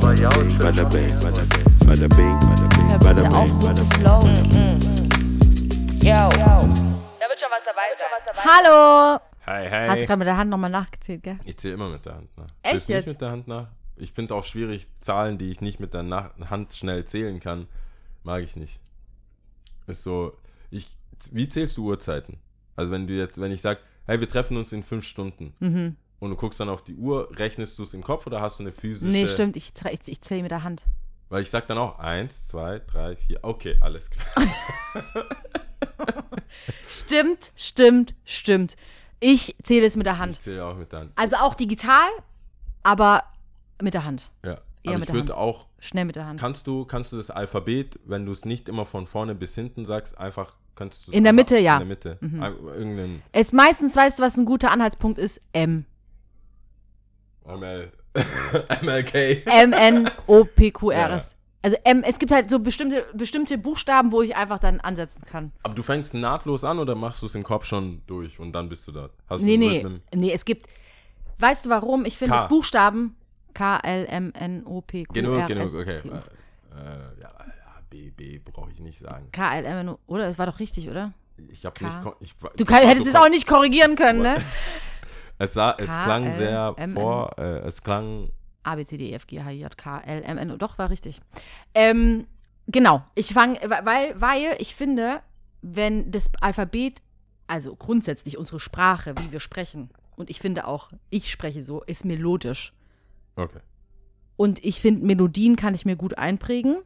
bing, bada bing, bada bing, bada bing, bada bing, Hör bada bitte auf, bing, so bada zu bing. flowen. Yo. Da wird schon was dabei sein. Hallo! Hi, Hast du hi. gerade mit der Hand nochmal nachgezählt, gell? Ich zähle immer mit der Hand nach. Echt Zählst du jetzt? nicht mit der Hand nach? Ich finde auch schwierig, Zahlen, die ich nicht mit der nach Hand schnell zählen kann, mag ich nicht. Ist so, ich, wie zählst du Uhrzeiten? Also wenn du jetzt, wenn ich sag, hey, wir treffen uns in fünf Stunden Mhm. Und du guckst dann auf die Uhr, rechnest du es im Kopf oder hast du eine physische? Nee, stimmt, ich, ich, ich zähle mit der Hand. Weil ich sag dann auch eins, zwei, drei, vier. Okay, alles klar. Stimmt, stimmt, stimmt. Ich zähle es mit der Ich Hand. zähle auch mit der Hand. Also auch digital, aber mit der Hand. Ja. Eher Aber mit ich der würde Hand. auch Schnell mit der Hand. Kannst du, kannst du das Alphabet, wenn du es nicht immer von vorne bis hinten sagst, einfach kannst du es In der Mitte, ja. Mhm. In der Mitte. Ein- Irgendein Es meistens, weißt du, was ein guter Anhaltspunkt ist? M. ML. MLK. M-N-O-P-Q-R-S. Also M, es gibt halt so bestimmte, bestimmte Buchstaben, wo ich einfach dann ansetzen kann. Aber du fängst nahtlos an oder machst du es im Kopf schon durch und dann bist du dort? Hast Nee, du nee. Nee, es gibt. Weißt du warum? Ich finde das Buchstaben K-L-M-N-O-P-Q-R-S. Genug, genug, okay. Äh, äh, ja, ja, B, B brauche ich nicht sagen. K-L-M-N-O, oder? Das war doch richtig, oder? Ich habe nicht. Ich, Du hättest es auch nicht korrigieren können, ne? Es, sah, es klang sehr vor. Äh, es klang. A, B, C, D, E, F, G, H, I, J, K, L, M, N, O. Doch, war richtig. Ähm, genau. Ich fange, weil, weil ich finde, wenn das Alphabet, also grundsätzlich unsere Sprache, wie wir sprechen, und ich finde auch, ich spreche so, ist melodisch. Okay. Und ich finde, Melodien kann ich mir gut einprägen.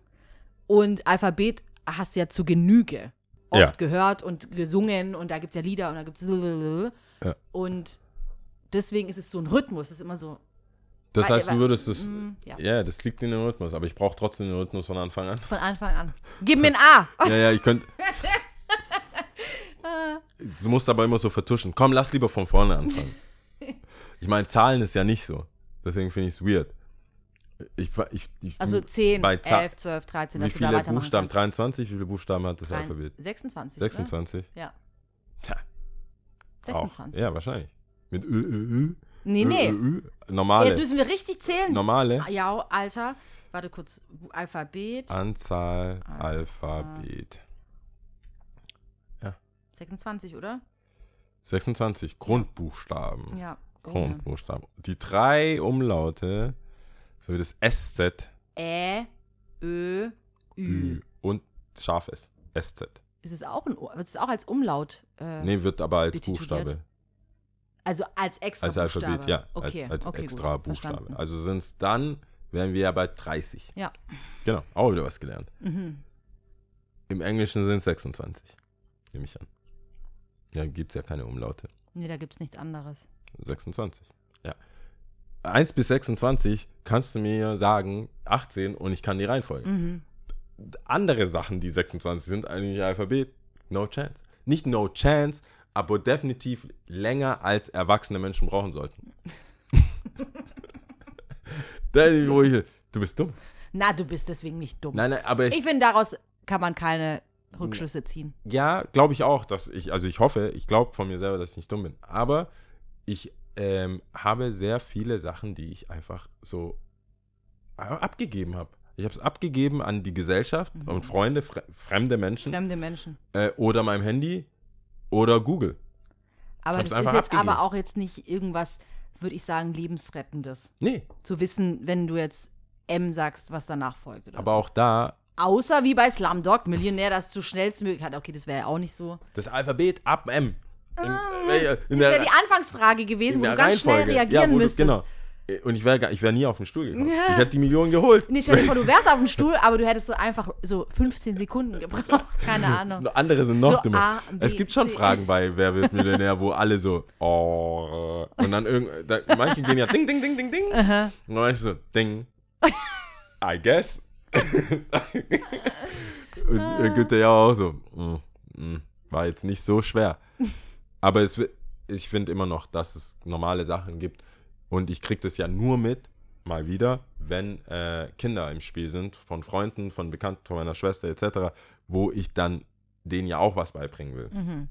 Und Alphabet hast du ja zu Genüge oft Ja. gehört und gesungen. Und da gibt es ja Lieder und da gibt es. Ja. Und deswegen ist es so ein Rhythmus. Es ist immer so Das heißt, du würdest es. Mm, ja. Ja, das liegt in dem Rhythmus, aber ich brauche trotzdem den Rhythmus von Anfang an. von Anfang an. Gib mir ein A. Ja, ja, ich könnte. Du musst aber immer so vertuschen. Komm, lass lieber von vorne anfangen. Ich meine, Zahlen ist ja nicht so. Deswegen finde ich es weird. Ich, ich, ich, Also 10, bei Za- 11, 12, 13, Wie viele Buchstaben? kannst. 23? Wie viele Buchstaben hat das Drei- Alphabet? 26. 26? Oder? Ja, Tja, auch. 26. Ja, wahrscheinlich. Mit Ö, Ö, Ö. Nee, nee. Ö, Ö. Normale. Jetzt müssen wir richtig zählen. Normale Ja, Alter. Warte kurz. Alphabet. Anzahl Alphabet. 26, oder? 26 Grundbuchstaben. Ja. Grundbuchstaben. Die drei Umlaute, so wie das SZ, Ä, Ö, Ü. Ü und scharfes SZ. Ist es auch ein, wird es auch als Umlaut? Äh, Nee, wird aber als betituliert? Buchstabe. Also als extra Als Buchstabe. Alphabet, ja. Okay, als als okay, extra gut, Buchstabe. verstanden. Also sind es dann, wären wir ja bei 30. Ja. Genau, auch wieder was gelernt. Mhm. Im Englischen sind es 26. Nehme ich an. Ja, gibt es ja keine Umlaute. Nee, da gibt es nichts anderes. 26. Ja. 1 bis 26 kannst du mir sagen, 18 und ich kann die Reihenfolge. Mhm. Andere Sachen, die 26 sind, eigentlich Alphabet, no chance. Nicht no chance, aber definitiv länger als erwachsene Menschen brauchen sollten. Du bist dumm. Na, du bist deswegen nicht dumm. Nein, nein, aber ich, Ich finde, daraus kann man keine Rückschlüsse ziehen. ja, glaube ich auch, dass ich, also ich hoffe, ich glaube von mir selber, dass ich nicht dumm bin. Aber ich ähm, habe sehr viele Sachen, die ich einfach so a- abgegeben habe. Ich habe es abgegeben an die Gesellschaft und Freunde, fre fremde Menschen Fremde Menschen. äh, oder meinem Handy oder Google. Aber Hab's das ist jetzt abgegeben. aber auch jetzt nicht irgendwas, würde ich sagen, lebensrettendes. Nee, Zu wissen, wenn du jetzt M sagst, was danach folgt. Aber so. auch da, Außer wie bei Slumdog, Millionär, das du schnellstmöglich hat. Okay, das wäre ja auch nicht so. das Alphabet ab M. In, äh, in Das der- wäre die Anfangsfrage gewesen, in wo du ganz schnell Reihenfolge. reagieren ja, müsstest. Genau. Und ich wäre ich wär nie auf den Stuhl gekommen. Ja. Ich hätte die Million geholt. Nee, stell dir vor, du wärst auf dem Stuhl, aber du hättest so einfach so 15 Sekunden gebraucht. Keine Ahnung. Andere sind noch So dümmer. A, B, es gibt schon C. Fragen bei Wer wird Millionär, wo alle so, oh, und dann irgend, da, manche gehen ja ding, ding, ding, ding, ding. Und manche so, ding, I guess. und äh, gibt er ja auch so, mm, mm, war jetzt nicht so schwer. Aber es, ich finde immer noch, dass es normale Sachen gibt. Und ich kriege das ja nur mit, mal wieder, wenn äh, Kinder im Spiel sind, von Freunden, von Bekannten, von meiner Schwester etc., wo ich dann denen ja auch was beibringen will. Mhm.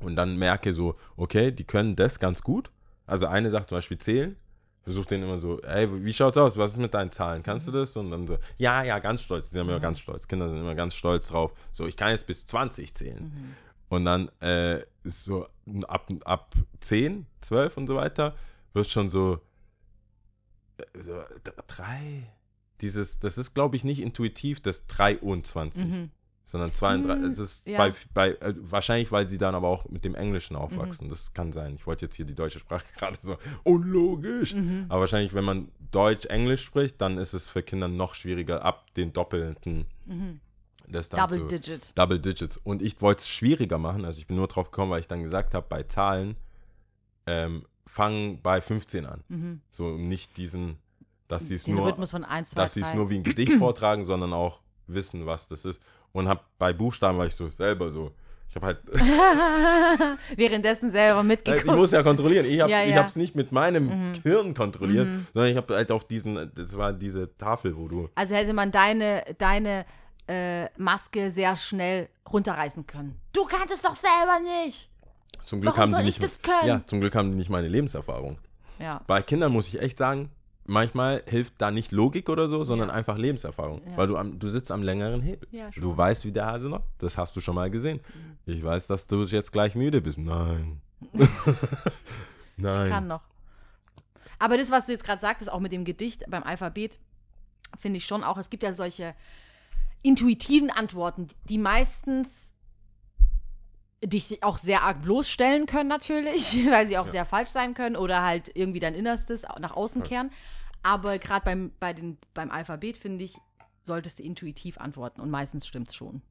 Und dann merke so, okay, die können das ganz gut. Also eine Sache zum Beispiel zählen. versuche denen immer so, ey, wie schaut's aus? Was ist mit deinen Zahlen? Kannst du das? Und dann so, ja, ja, ganz stolz. Die sind immer ganz stolz. Kinder sind immer ganz stolz drauf. So, ich kann jetzt bis 20 zählen. Und dann äh, ist so ab, ab 10, 12 und so weiter, wird schon so, äh, so drei. Dieses, das ist, glaube ich, nicht intuitiv, das 23, sondern 32. Hm, es ist ja. bei, bei äh, wahrscheinlich, weil sie dann aber auch mit dem Englischen aufwachsen. Das kann sein. Ich wollte jetzt hier die deutsche Sprache gerade so unlogisch. Mhm. Aber wahrscheinlich, wenn man Deutsch, Englisch spricht, dann ist es für Kinder noch schwieriger ab den doppelten. Das dann Mhm. Double zu- Digit. Double Digits. Und ich wollte es schwieriger machen. Also ich bin nur drauf gekommen, weil ich dann gesagt habe, bei Zahlen ähm, fangen bei 15 an. So nicht diesen, dass sie es Mhm. Nur, Rhythmus von 1, 2, dass sie es 3. nur wie ein Gedicht vortragen, sondern auch wissen, was das ist. Und hab bei Buchstaben war ich so selber so. Ich habe halt, Währenddessen selber ich mitgeguckt. muss ja kontrollieren. Ich habe Ja, ich ja. Mhm. hab's nicht mit meinem Hirn kontrolliert, sondern ich habe halt auf diesen, das war diese Tafel, wo du. Also hätte man deine, deine äh, Maske sehr schnell runterreißen können. Du kannst es doch selber nicht. Zum Glück Warum haben die nicht. das können? Ja, zum Glück haben die nicht meine Lebenserfahrung. Ja. Bei Kindern muss ich echt sagen, manchmal hilft da nicht Logik oder so, sondern Ja. einfach Lebenserfahrung. Ja. Weil du, am, du sitzt am längeren Hebel. Ja, du weißt, wie der Hase noch. Das hast du schon mal gesehen. Ich weiß, dass du jetzt gleich müde bist. Nein. Nein. Ich kann noch. Aber das, was du jetzt gerade sagtest, auch mit dem Gedicht beim Alphabet, finde ich schon auch, es gibt ja solche intuitiven Antworten, die meistens dich auch sehr arg bloßstellen können natürlich, weil sie auch sehr falsch sein können oder halt irgendwie dein Innerstes nach außen kehren. Aber gerade beim, bei den, beim Alphabet, finde ich, solltest du intuitiv antworten und meistens stimmt's schon.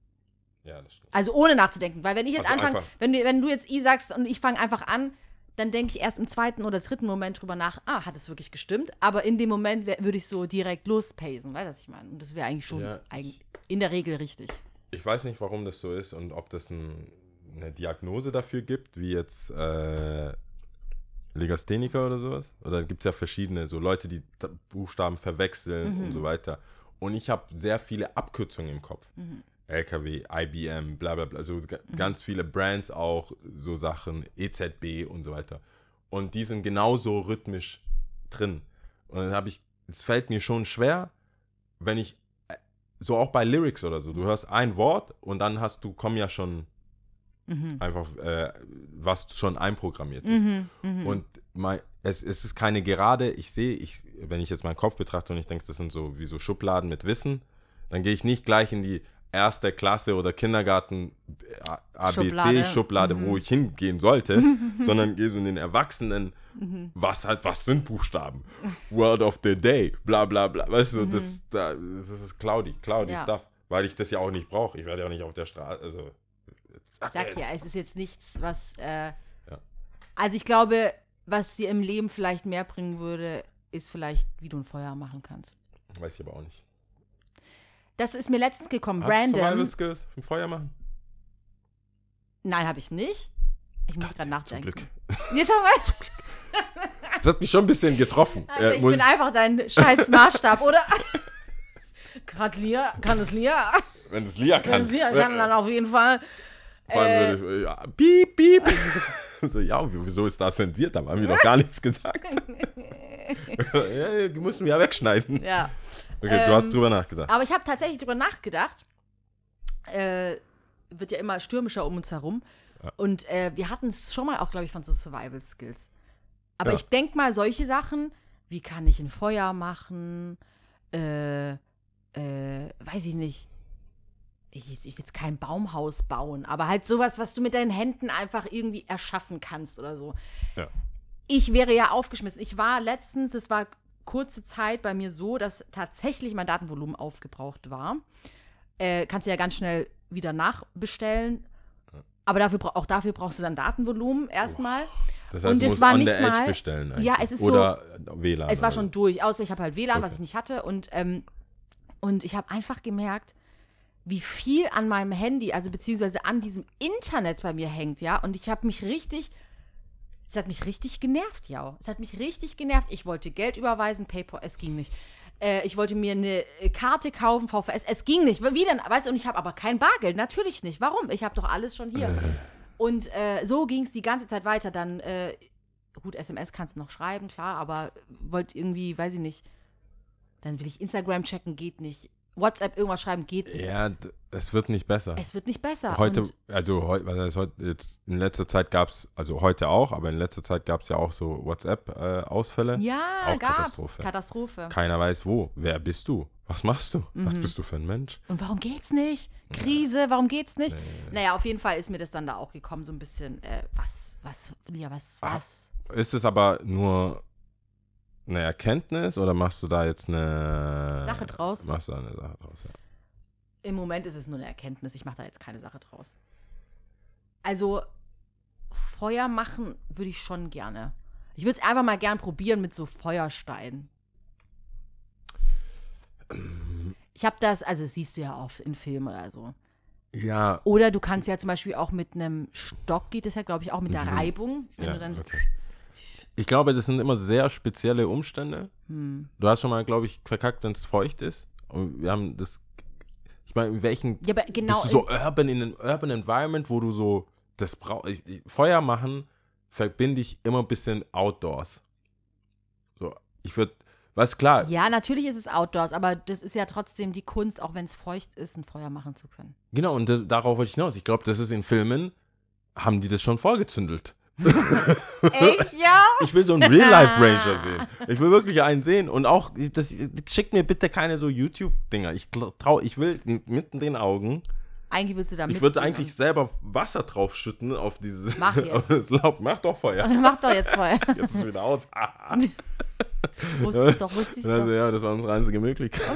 Ja, das stimmt. Also ohne nachzudenken. Weil wenn ich jetzt Also anfange, wenn, du- wenn du jetzt I sagst und ich fange einfach an, dann denke ich erst im zweiten oder dritten Moment drüber nach, ah, hat es wirklich gestimmt? Aber in dem Moment würde ich so direkt lospacen, weißt du, was ich meine? Und das wäre eigentlich schon Ja, eigen- ich- in der Regel richtig. Ich weiß nicht, warum das so ist und ob das ein, eine Diagnose dafür gibt, wie jetzt äh, Legastheniker oder sowas. Oder gibt es ja verschiedene, so Leute, die Buchstaben verwechseln und so weiter. Und ich habe sehr viele Abkürzungen im Kopf. LKW, IBM, bla bla bla, so ga- ganz viele Brands auch, so Sachen, EZB und so weiter. Und die sind genauso rhythmisch drin. Und dann habe ich, es fällt mir schon schwer, wenn ich äh, so auch bei Lyrics oder so, du hörst ein Wort und dann hast du, kommen ja schon einfach, äh, was schon einprogrammiert ist. Und mein, es, es ist keine gerade, ich sehe, ich, wenn ich jetzt meinen Kopf betrachte und ich denke, das sind so wie so Schubladen mit Wissen, dann gehe ich nicht gleich in die erste Klasse oder Kindergarten Schublade. ABC-Schublade, wo ich hingehen sollte, sondern gehe so in den Erwachsenen, was halt, was sind Buchstaben? Word of the day, bla bla bla. Weißt du, das, da, das ist cloudy, cloudy Ja. stuff. Weil ich das ja auch nicht brauche. Ich werde ja auch nicht auf der Straße, also. Ich sag ja, es ist jetzt nichts, was. Äh, Ja. Also ich glaube, was dir im Leben vielleicht mehr bringen würde, ist vielleicht, wie du ein Feuer machen kannst. Weiß ich aber auch nicht. Das ist mir letztens gekommen, Hast du Survival. Skills im Feuer machen? Nein, habe ich nicht. Ich muss gerade Zum nachdenken. Glück. Ja, schau mal. Das hat mich schon ein bisschen getroffen. Also Äh, ich muss bin einfach dein scheiß Maßstab, oder? Hat Lia, kann es Lia? wenn es Lia Kann kann. es Lia, kann dann auf jeden Fall. Vor allem äh, würde ich, ja, piep, piep. so, ja, wieso ist das zensiert? Da haben wir doch gar nichts gesagt. ja, die mussten wir ja wegschneiden. Ja. Okay, du Ähm, hast drüber nachgedacht. Aber ich habe tatsächlich drüber nachgedacht. Äh, wird ja immer stürmischer um uns herum. Und äh, wir hatten es schon mal auch, glaube ich, von so Survival Skills. Aber Ja. ich denke mal, solche Sachen, wie kann ich ein Feuer machen? Äh, äh, weiß ich nicht. Ich, ich will jetzt kein Baumhaus bauen, aber halt sowas, was du mit deinen Händen einfach irgendwie erschaffen kannst oder so. Ja. Ich wäre ja aufgeschmissen. Ich war letztens, es war kurze Zeit bei mir so, dass tatsächlich mein Datenvolumen aufgebraucht war. Äh, kannst du ja ganz schnell wieder nachbestellen. Aber dafür, auch dafür brauchst du dann Datenvolumen erstmal. Das und heißt, du es war nicht mal- bestellen. Ja, es ist Oder WLAN. Es war schon so. durch, außer ich habe halt WLAN, was Okay. ich nicht hatte. Und, ähm, und ich habe einfach gemerkt, wie viel an meinem Handy, also beziehungsweise an diesem Internet bei mir hängt, ja. Und ich habe mich richtig, es hat mich richtig genervt, ja. Es hat mich richtig genervt. Ich wollte Geld überweisen, PayPal, es ging nicht. Äh, ich wollte mir eine äh, Karte kaufen, VVS, es ging nicht. Wie denn? Weißt du, und ich habe aber kein Bargeld, natürlich nicht. Warum? Ich habe doch alles schon hier. Und äh, so ging es die ganze Zeit weiter. Dann äh, gut, SMS kannst du noch schreiben, klar, aber wollt irgendwie, weiß ich nicht, dann will ich Instagram checken, geht nicht. WhatsApp irgendwas schreiben, geht nicht. Ja, es wird nicht besser. Es wird nicht besser. Heute, Und also heute, was heißt heute, jetzt in letzter Zeit gab es, also heute auch, aber in letzter Zeit gab es ja auch so WhatsApp-Ausfälle. ja, auch gab's. Katastrophe. Katastrophe. Keiner weiß wo. Wer bist du? Was machst du? Was Mhm. bist du für ein Mensch? Und warum geht's nicht? Krise, warum geht's nicht? Naja, auf jeden Fall ist mir das dann da auch gekommen, so ein bisschen, äh, was, was, ja, was, Ah. was? Ist es aber nur eine Erkenntnis oder machst du da jetzt eine Sache draus? Machst du da eine Sache draus, ja. Im Moment ist es nur eine Erkenntnis. Ich mache da jetzt keine Sache draus. Also, Feuer machen würde ich schon gerne. Ich würde es einfach mal gern probieren mit so Feuersteinen. Ich habe das, also das siehst du ja oft in Filmen oder so. Ja, Oder du kannst ja zum Beispiel auch mit einem Stock, geht es ja, glaube ich, auch mit der Reibung. Wenn ja du dann, okay. Ich glaube, das sind immer sehr spezielle Umstände. hm. Du hast schon mal, glaube ich, verkackt, wenn es feucht ist. Und wir haben das. Ich meine, in welchen. Ja, aber genau. bist du so urban in einem urban environment, wo du so das brauch, ich, ich, Feuer machen verbinde ich immer ein bisschen outdoors. So, ich würde, was klar, ja, natürlich ist es Outdoors, aber das ist ja trotzdem die Kunst, auch wenn es feucht ist, ein Feuer machen zu können. genau, und das, darauf wollte ich hinaus. Ich glaube, das ist in Filmen, haben die das schon vorgezündelt. Echt, ja? Ich will so einen Real-Life-Ranger sehen. Ich will wirklich einen sehen. Und auch, das, schickt mir bitte keine so YouTube-Dinger. Ich trau, ich will mit den Augen. Eigentlich willst du da Ich würde eigentlich selber Wasser draufschütten auf dieses. Mach jetzt. auf das Laub. Mach doch Feuer. Mach doch jetzt Feuer. Jetzt ist es wieder aus. wusste ich doch, wusste ich Also doch. ja, das war unsere einzige Möglichkeit.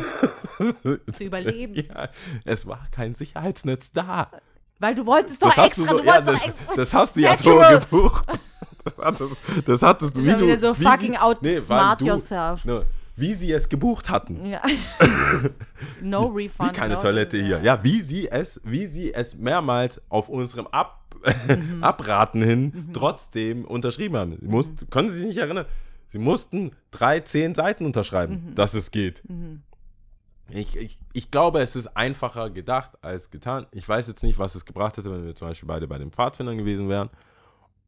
Zu überleben. Ja, es war kein Sicherheitsnetz da. Weil du wolltest doch Das extra, du, du, so, ja, wolltest das, extra. das hast du ja so gebucht. Das hattest, das hattest du, wie du. so wie fucking sie, out weil smart du, yourself. Ne, wie sie es gebucht hatten. Ja. no refund. Wie keine no Toilette refund. hier. Ja, wie sie es, wie sie es mehrmals auf unserem Ab Mhm. Abraten hin trotzdem unterschrieben haben. Sie mussten, Mhm. Können Sie sich nicht erinnern? Sie mussten drei, zehn Seiten unterschreiben, Mhm. dass es geht. Ich, ich, ich glaube, es ist einfacher gedacht als getan. Ich weiß jetzt nicht, was es gebracht hätte, wenn wir zum Beispiel beide bei den Pfadfindern gewesen wären.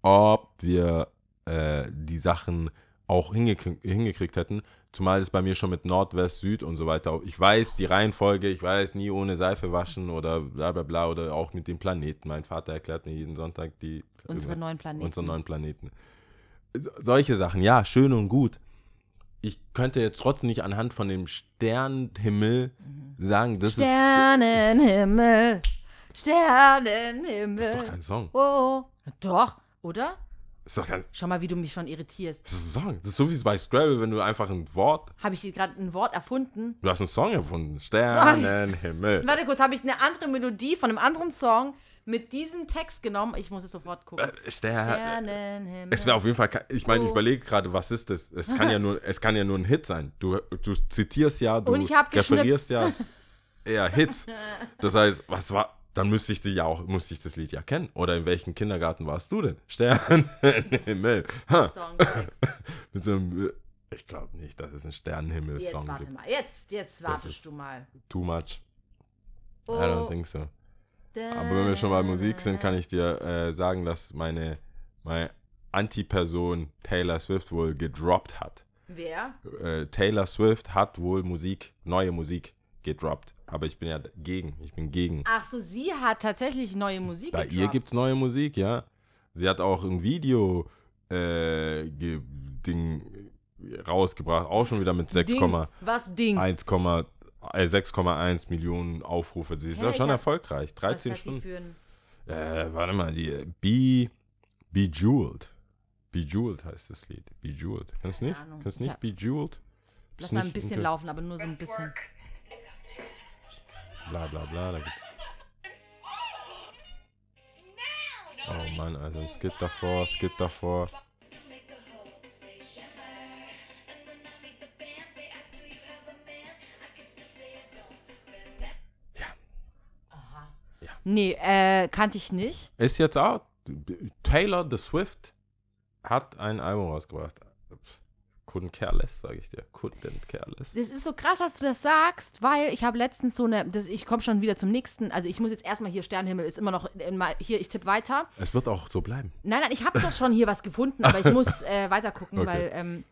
Ob wir äh, die Sachen auch hingekriegt, hingekriegt hätten. Zumal es bei mir schon mit Nord, West, Süd und so weiter. Ich weiß die Reihenfolge, ich weiß nie ohne Seife waschen oder bla bla bla oder auch mit den Planeten. Mein Vater erklärt mir jeden Sonntag die Unsere neuen Planeten. unsere neuen Planeten. So- Solche Sachen, ja, schön und gut. Ich könnte jetzt trotzdem nicht anhand von dem Sternenhimmel sagen, das ist, Sternenhimmel. Sternenhimmel. das ist doch kein Song. Oh. Doch, oder? Ist doch kein Schau mal, wie du mich schon irritierst. das ist ein Song. Das ist so wie bei Scrabble, wenn du einfach ein Wort, Habe ich hier gerade ein Wort erfunden? du hast einen Song erfunden. Sternenhimmel. Warte kurz, habe ich eine andere Melodie von einem anderen Song mit diesem Text genommen? Ich muss es sofort gucken. Äh, Stern. Sternenhimmel. Es wäre auf jeden Fall, ich meine, ich Oh. überlege gerade, was ist das? Es kann ja nur, es kann ja nur ein Hit sein. Du, du zitierst ja, du referierst ja eher Hits. Das heißt, was war, dann müsste ich die ja auch, musste ich das Lied ja kennen. Oder in welchem Kindergarten warst du denn? Sternenhimmel. Mit so einem, äh, ich glaube nicht, dass es Jetzt Sternenhimmel-Song warte gibt. mal. Jetzt, jetzt wartest du mal. Too much. Oh, I don't think so. Aber wenn wir schon bei Musik sind, kann ich dir äh, sagen, dass meine, meine Anti-Person Taylor Swift wohl gedroppt hat. Wer? Äh, Taylor Swift hat wohl Musik, neue Musik gedroppt. Aber ich bin ja gegen. Ich bin gegen. Ach so, sie hat tatsächlich neue Musik Bei gedroppt. ihr gibt es neue Musik, ja. Sie hat auch ein Video äh, Ding rausgebracht, auch schon wieder mit 6,1, Ding. Was Ding? äh, 6,1 Millionen Aufrufe. Sie ist ja schon hab- erfolgreich. Was 13 hat die Stunden. Äh, warte mal, die Be, Bejeweled. Bejeweled heißt das Lied. Bejeweled. Kennst du Keine nicht? Ahnung. Ich nicht hab- Bejeweled? Lass mal ein bisschen laufen, aber nur so ein bisschen. Bla bla bla. Da gibt's oh Mann, also es geht davor, es geht davor. Nee, äh, kannte ich nicht. Ist jetzt out. Taylor the Swift hat ein Album rausgebracht. couldn't care less, sage ich dir. Couldn't care less. Das ist so krass, dass du das sagst, weil ich habe letztens so eine, das, ich komme schon wieder zum nächsten, also ich muss jetzt erstmal hier, Sternenhimmel ist immer noch, in, mal- hier, ich tippe weiter. Es wird auch so bleiben. Nein, nein, ich habe doch schon hier was gefunden, aber ich muss äh, weiter gucken, Okay. weil, ähm,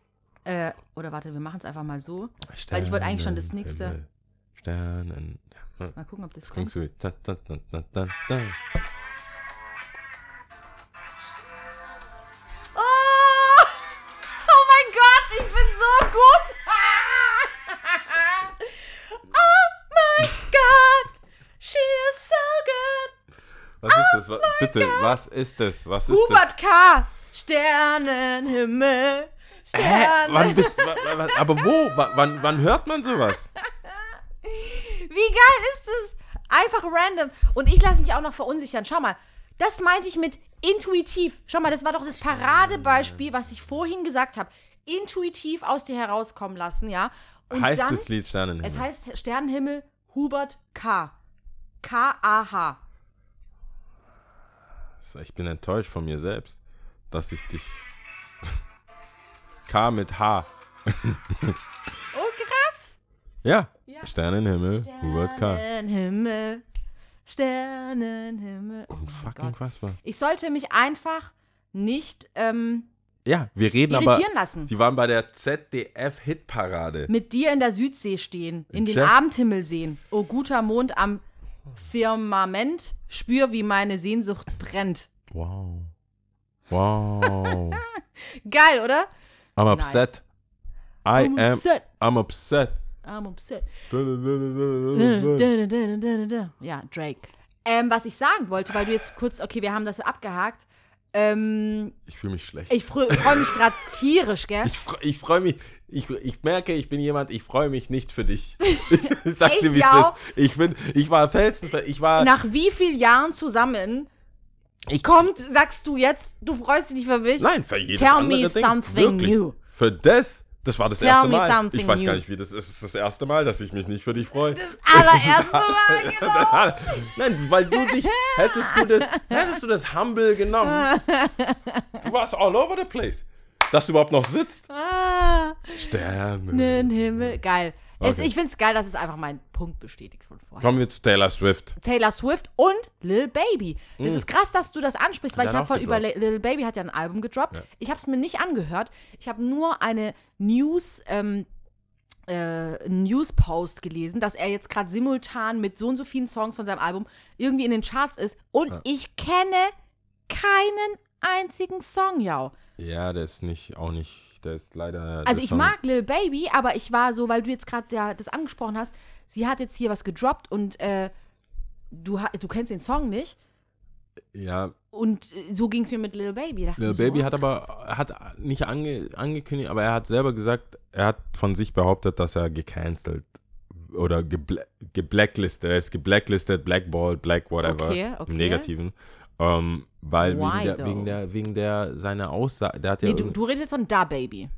äh, oder warte, wir machen es einfach mal so. Weil ich wollte eigentlich schon das nächste- Sternenhimmel, Sternen. Mal gucken, ob das Das kommt. klingt so wie. Da, da, da. Oh! Oh mein Gott, ich bin so gut! Oh mein Gott! She is so good! Was ist das? Wa- Bitte, was ist das? Was ist Hubert K. Sternenhimmel. das? Hä? Sternen. Wann bist Aber wo? Wa- Wann, wann hört man sowas? Wie geil ist das? Einfach random. Und ich lasse mich auch noch verunsichern. Schau mal, das meinte ich mit intuitiv. Schau mal, das war doch das Paradebeispiel, was ich vorhin gesagt habe. Intuitiv aus dir herauskommen lassen, ja. Und heißt dann, das Lied Sternenhimmel? es heißt Sternenhimmel Hubert K. K-A-H. Ich bin enttäuscht von mir selbst, dass ich dich. K mit H. Oh, krass. Ja. Ja. Sternenhimmel, Hubert K. Sternenhimmel. Sternenhimmel. Oh mein Fucking Gott. fassbar. Ich sollte mich einfach nicht ähm, Ja, wir reden aber. lassen. Die waren bei der ZDF-Hitparade. Mit dir in der Südsee stehen, in den Jazz- Abendhimmel sehen. Oh, guter Mond am Firmament. Spür, wie meine Sehnsucht brennt. Wow. Wow. Geil, oder? I'm upset. I I'm am. upset. I'm upset. I'm upset. Ja, Drake. Ähm, was ich sagen wollte, weil du jetzt kurz, okay, wir haben das abgehakt. Ähm, Ich fühle mich schlecht. ich freue freu mich gerade tierisch, gell? Ich, freu- ich freue mich. Ich, ich merke, ich bin jemand, ich freue mich nicht für dich. ich sag's dir, wie es ist. Ich bin, ich war felsenfest, ich war, Nach wie vielen Jahren zusammen ich, kommt, sagst du jetzt, du freust dich nicht für mich? nein, für jedes Tell andere me Ding. something Wirklich. new. Für das, das war das Tell erste Mal. Ich weiß gar nicht, wie das ist. Es ist das erste Mal, dass ich mich nicht für dich freue. Das allererste Mal, genau. Nein, weil du dich, hättest du das, hättest du das humble genommen, du warst all over the place. Dass du überhaupt noch sitzt. Ah, Sterne. Himmel. Geil. Es, Okay. ich finde es geil, dass es einfach meinen Punkt bestätigt von vorher. Kommen wir zu Taylor Swift. Taylor Swift und Lil Baby. Es ist krass, dass du das ansprichst, weil ich habe von über. Lil Baby hat ja ein Album gedroppt. Ja. Ich habe es mir nicht angehört. Ich habe nur eine News ähm, äh, News-Post gelesen, dass er jetzt gerade simultan mit so und so vielen Songs von seinem Album irgendwie in den Charts ist. Und Ja. ich kenne keinen einzigen Song, ja. Ja, der ist nicht, auch nicht, der ist leider. Also ich Song- mag Lil Baby, aber ich war so, weil du jetzt gerade ja, das angesprochen hast, sie hat jetzt hier was gedroppt und äh, du, du kennst den Song nicht. Ja, Und äh, so ging es mir mit Lil Baby. Dachte Lil so, Baby oh, hat aber, hat nicht ange, angekündigt, aber er hat selber gesagt, er hat von sich behauptet, dass er gecancelt oder gebla geblacklistet, er ist geblacklistet, blackballed, black whatever, Okay, okay. im Negativen. Ähm, weil Why wegen der, though? wegen der, wegen der, seiner Aussage, der hat ja Nee, du, du redest jetzt von Da Baby.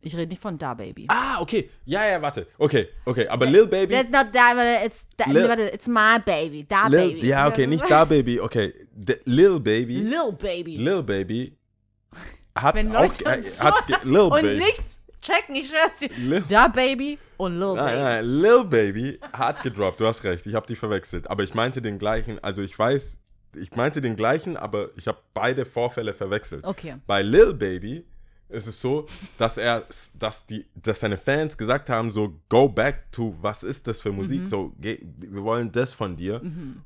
Ich rede nicht von Da Baby. Ah, okay. Ja, ja, warte. Okay, okay. Aber Lil Baby. That's not Da, it's, da, Lil- warte, it's my baby. Da Lil, Baby. ja, okay, nicht da Baby. Okay. The, Lil Baby. Lil Baby. Lil Baby hat Wenn auch. Leute Äh, uns hat Lil und Baby. nichts checken, ich schwör's dir. Lil- Da Baby und Lil Nein, Baby. nein, Lil Baby hat gedroppt, du hast recht, ich habe die verwechselt. Aber ich meinte den gleichen, also ich weiß, ich meinte den gleichen, aber ich habe beide Vorfälle verwechselt. Okay. Bei Lil Baby ist es so, dass er, dass die, dass seine Fans gesagt haben, so go back to, was ist das für Musik? So, geh, wir wollen das von dir.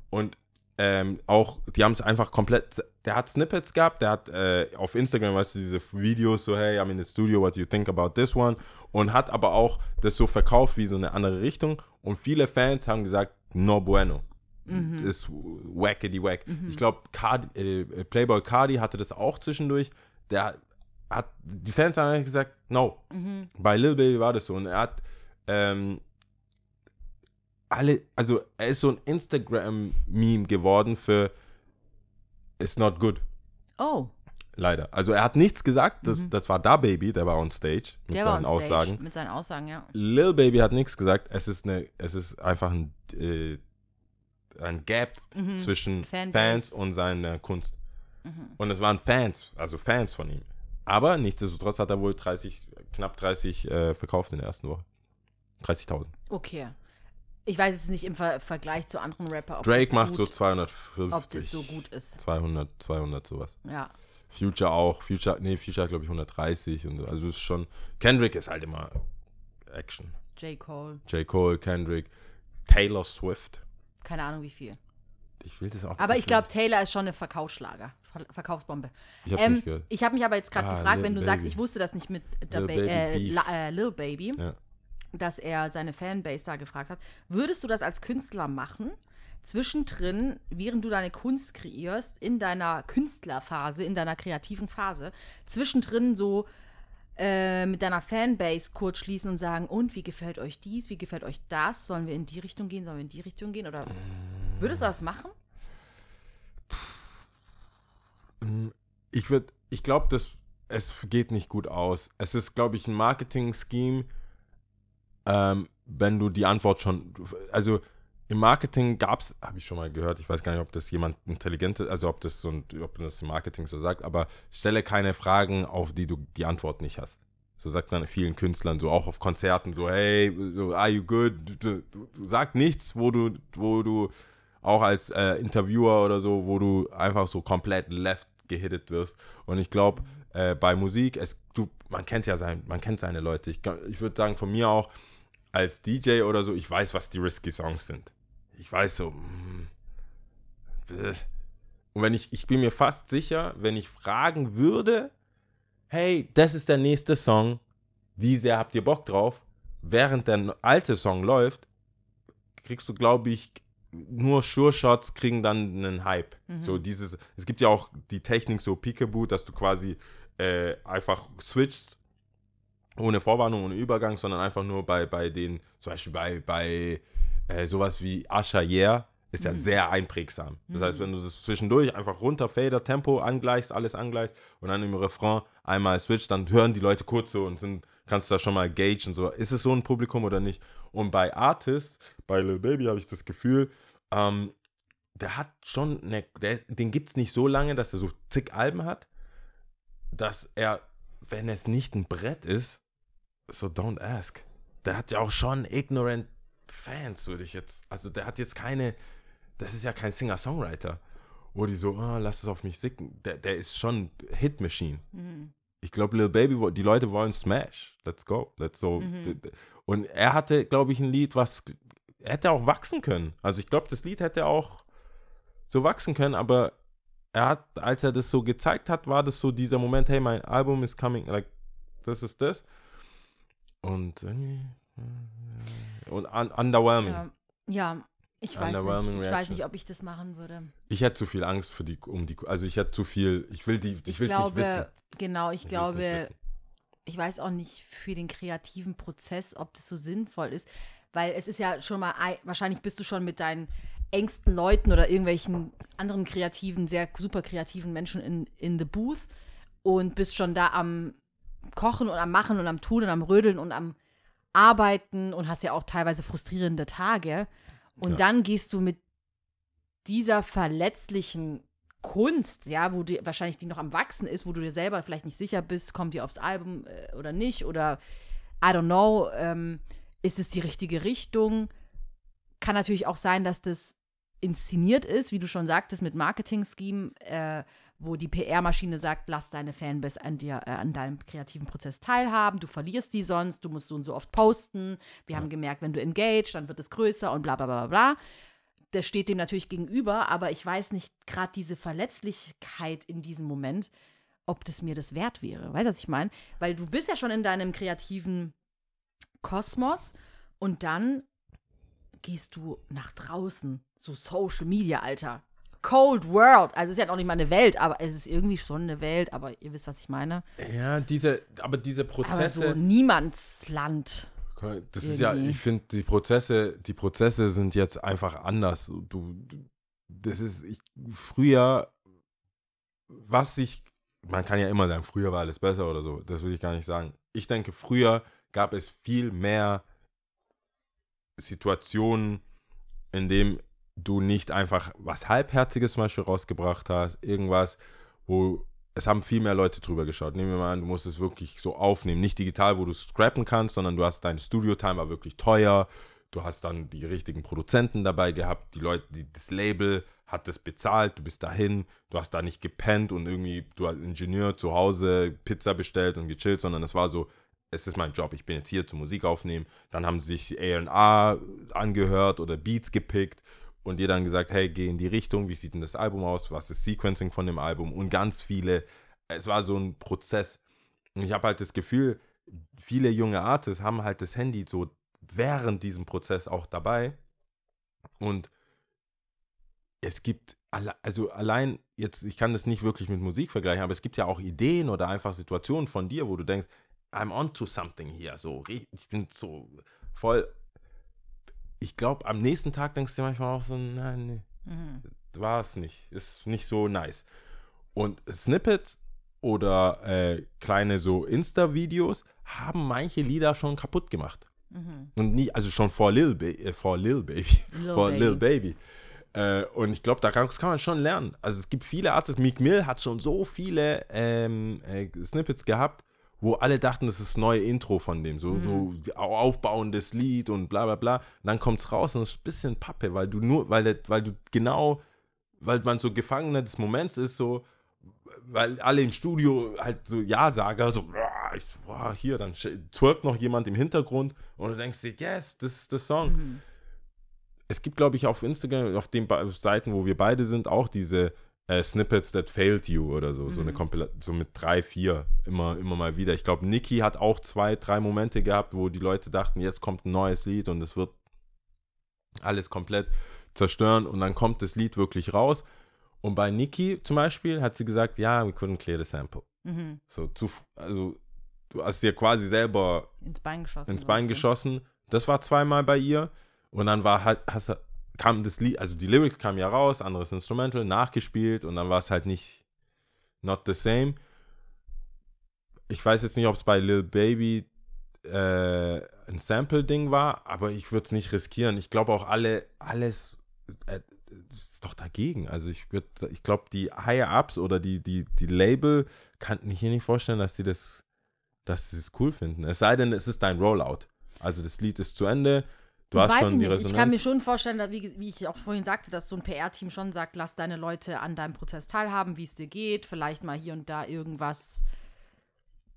Und ähm, auch, die haben es einfach komplett, der hat Snippets gehabt, der hat äh, auf Instagram, weißt du, diese Videos so, hey, I'm in the studio, what do you think about this one? Und hat aber auch das so verkauft wie so eine andere Richtung. Und viele Fans haben gesagt, no bueno. Das ist wackety wack. Ich glaube, äh, Playboy Cardi hatte das auch zwischendurch. Der hat, die Fans haben eigentlich gesagt, no. Bei Lil Baby war das so. Und er hat, ähm, alle, also er ist so ein Instagram-Meme geworden für It's not good. Oh, Leider. Also er hat nichts gesagt, das, das war da Baby, der war on stage mit Mhm. der seinen on stage Aussagen. mit seinen Aussagen, ja. Lil Baby hat nichts gesagt, es ist eine, es ist einfach ein, äh, ein Gap zwischen Mhm. Fanbase. Mhm. Fans und seiner Kunst. Und es waren Fans, also Fans von ihm. Aber nichtsdestotrotz hat er wohl 30 knapp 30 äh, verkauft in der ersten Woche. 30.000. Okay. Ich weiß jetzt nicht im Ver Vergleich zu anderen Rapper, ob Drake macht gut, so ob 250, das so gut ist. 200, 200 sowas. Ja. Future auch. Future, nee, Future glaube ich 130 und so. also ist schon. Kendrick ist halt immer Action. J. Cole. J. Cole, Kendrick, Taylor Swift. Keine Ahnung wie viel. Ich will das auch. Aber ich glaube, Taylor ist schon eine Verkaufsschlager. Ver Verkaufsbombe. ich habe Ähm, habe mich aber jetzt gerade Ah, gefragt, wenn du sagst, Baby. ich wusste das nicht mit ba Baby äh. La äh, Lil Baby, Ja. dass er seine Fanbase da gefragt hat. Würdest du das als Künstler machen? Zwischendrin, während du deine Kunst kreierst, in deiner Künstlerphase, in deiner kreativen Phase, zwischendrin so äh, mit deiner Fanbase kurz schließen und sagen, und wie gefällt euch dies, wie gefällt euch das? Sollen wir in die Richtung gehen, sollen wir in die Richtung gehen? Oder würdest du das machen? Ich würde, ich glaube, dass es geht nicht gut aus. Es ist, glaube ich, ein Marketing-Scheme, ähm, wenn du die Antwort schon, also im Marketing gab es, habe ich schon mal gehört, ich weiß gar nicht, ob das jemand intelligentes, also ob das so ein, ob das im Marketing so sagt, aber stelle keine Fragen, auf die du die Antwort nicht hast. So sagt man vielen Künstlern, so auch auf Konzerten, so, hey, so, are you good? Du, du, du sag nichts, wo du, wo du auch als äh, Interviewer oder so, wo du einfach so komplett left gehittet wirst. Und ich glaube, äh, bei Musik, es, du, man kennt ja sein, man kennt seine Leute. Ich, ich würde sagen, von mir auch, als DJ oder so, ich weiß, was die risky Songs sind. Ich weiß so. mm. Und wenn ich, ich bin mir fast sicher, wenn ich fragen würde, hey, das ist der nächste Song, wie sehr habt ihr Bock drauf? Während der alte Song läuft, kriegst du, glaube ich, nur Sure-Shots kriegen dann einen Hype. So dieses, es gibt ja auch die Technik so Peekaboo, dass du quasi äh, einfach switchst ohne Vorwarnung, ohne Übergang, sondern einfach nur bei, bei den, zum Beispiel bei, bei äh, sowas wie Asha Yeah, ist ja sehr einprägsam. Das heißt, wenn du das zwischendurch einfach runter, Fader, Tempo angleichst, alles angleichst und dann im Refrain einmal switcht, dann hören die Leute kurz so und sind, kannst du da schon mal gagen, so, ist es so ein Publikum oder nicht? Und bei Artists, bei Lil Baby habe ich das Gefühl, ähm, der hat schon, eine, der, den gibt es nicht so lange, dass er so zig Alben hat, dass er, wenn es nicht ein Brett ist, so don't ask. Der hat ja auch schon ignorant Fans, würde ich jetzt. Also der hat jetzt keine, das ist ja kein Singer-Songwriter, wo die so, ah, lass es auf mich sicken. Der, der ist schon Hit Machine. Ich glaube, Lil Baby, die Leute wollen Smash. Let's go. Let's so. Und er hatte, glaube ich, ein Lied, was hätte auch wachsen können. Also ich glaube, das Lied hätte auch so wachsen können, aber er hat, als er das so gezeigt hat, war das so dieser Moment, hey, mein Album is coming, like, das ist das. Und irgendwie, äh, und un underwhelming. Ja, ja ich weiß nicht. Ich weiß nicht, ob ich das machen würde. Ich hätte zu viel Angst für die, um die, also ich hätte zu viel, ich will die, ich, Ich will es nicht wissen. genau, ich Ich glaube, ich weiß auch nicht für den kreativen Prozess, ob das so sinnvoll ist, weil es ist ja schon mal, ei- wahrscheinlich bist du schon mit deinen engsten Leuten oder irgendwelchen anderen kreativen, sehr super kreativen Menschen in, in the booth und bist schon da am Kochen und am Machen und am Tun und am Rödeln und am Arbeiten und hast ja auch teilweise frustrierende Tage. Und Ja. dann gehst du mit dieser verletzlichen Kunst, ja, wo die wahrscheinlich die noch am Wachsen ist, wo du dir selber vielleicht nicht sicher bist, kommt die aufs Album äh, oder nicht oder I don't know, ähm, ist es die richtige Richtung? Kann natürlich auch sein, dass das inszeniert ist, wie du schon sagtest, mit Marketing-Scheme, äh, wo die PR-Maschine sagt, lass deine Fanbase an dir, äh, an deinem kreativen Prozess teilhaben, du verlierst die sonst, du musst so und so oft posten. Wir haben gemerkt, wenn du engage, dann wird es größer und bla bla bla bla bla das steht dem natürlich gegenüber, aber ich weiß nicht, gerade diese Verletzlichkeit in diesem Moment, ob das mir das wert wäre. Weißt du, was ich meine? Weil du bist ja schon in deinem kreativen Kosmos und dann gehst du nach draußen, so Social Media, Alter. Cold World. Also es ist ja noch nicht mal eine Welt, aber es ist irgendwie schon eine Welt, aber ihr wisst, was ich meine. Ja, diese, aber diese Aber Prozesse. so Niemandsland. Das ist ja, ich finde, die Prozesse, die Prozesse sind jetzt einfach anders. Du das ist, ich, früher, was ich, man kann ja immer sagen, früher war alles besser oder so, das will ich gar nicht sagen. Ich denke, früher gab es viel mehr Situationen, in dem du nicht einfach was Halbherziges zum Beispiel rausgebracht hast, irgendwas, wo es haben viel mehr Leute drüber geschaut. Nehmen wir mal an, du musst es wirklich so aufnehmen. Nicht digital, wo du scrappen kannst, sondern du hast dein Studio-Time war wirklich teuer. Du hast dann die richtigen Produzenten dabei gehabt. Die Leute, die, das Label hat das bezahlt. Du bist dahin. Du hast da nicht gepennt und irgendwie, du als Ingenieur zu Hause Pizza bestellt und gechillt, sondern es war so, es ist mein Job. Ich bin jetzt hier zum Musik aufnehmen. Dann haben sie sich A&R angehört oder Beats gepickt und dir dann gesagt, hey, geh in die Richtung, wie sieht denn das Album aus, was ist Sequencing von dem Album und ganz viele, es war so ein Prozess. Und ich habe halt das Gefühl, viele junge Artists haben halt das Handy so während diesem Prozess auch dabei und es gibt, also allein jetzt, ich kann das nicht wirklich mit Musik vergleichen, aber es gibt ja auch Ideen oder einfach Situationen von dir, wo du denkst, I'm on to something hier, so, ich bin so voll ich glaube, am nächsten Tag denkst du dir manchmal auch so, nein, nee, mhm. war es nicht. Ist nicht so nice. Und Snippets oder äh, kleine so Insta-Videos haben manche Lieder schon kaputt gemacht. Mhm. Und nie, also schon vor Lil, ba äh, vor Lil Baby. Lil vor Baby. Lil Baby. Äh, und ich glaube, da kann, kann, man schon lernen. Also es gibt viele Artists, Meek Mill hat schon so viele ähm, äh, Snippets gehabt, wo alle dachten, das ist das neue Intro von dem, so, mhm. so aufbauendes Lied und bla bla bla. Und dann kommt es raus und es ist ein bisschen Pappe, weil du nur, weil, weil du genau, weil man so Gefangener des Moments ist, so, weil alle im Studio halt so Ja-Sager, so, ich, boah, hier, dann twerkt noch jemand im Hintergrund und du denkst dir, yes, das ist der Song. Mhm. Es gibt, glaube ich, auf Instagram, auf den Seiten, wo wir beide sind, auch diese äh, Snippets that failed you oder so, mhm. so eine mhm. Kompilation, so mit drei, vier, immer, immer mal wieder. Ich glaube, Nicki hat auch zwei, drei Momente gehabt, wo die Leute dachten, jetzt kommt ein neues Lied und es wird alles komplett zerstören und dann kommt das Lied wirklich raus. Und bei Nicki zum Beispiel hat sie gesagt, ja, we couldn't clear the sample. Mhm. So, zu, also du hast dir quasi selber ins Bein geschossen. Ins Bein geschossen. Das war zweimal bei ihr. Und dann war halt, hast du kam das Lied, also die Lyrics kamen ja raus, anderes Instrumental, nachgespielt und dann war es halt nicht not the same. Ich weiß jetzt nicht, ob es bei Lil Baby äh, ein Sample-Ding war, aber ich würde es nicht riskieren. Ich glaube auch alle, alles äh, ist doch dagegen. Also ich würde, ich glaube, die Higher-Ups oder die, die, die Label kannten ich hier nicht vorstellen, dass die das, dass sie das cool finden. Es sei denn, es ist dein Rollout. Also das Lied ist zu Ende, Du hast Weiß schon ich die nicht. Resonanz. Ich kann mir schon vorstellen, wie, wie ich auch vorhin sagte, dass so ein PR-Team schon sagt, lass deine Leute an deinem Prozess teilhaben, wie es dir geht, vielleicht mal hier und da irgendwas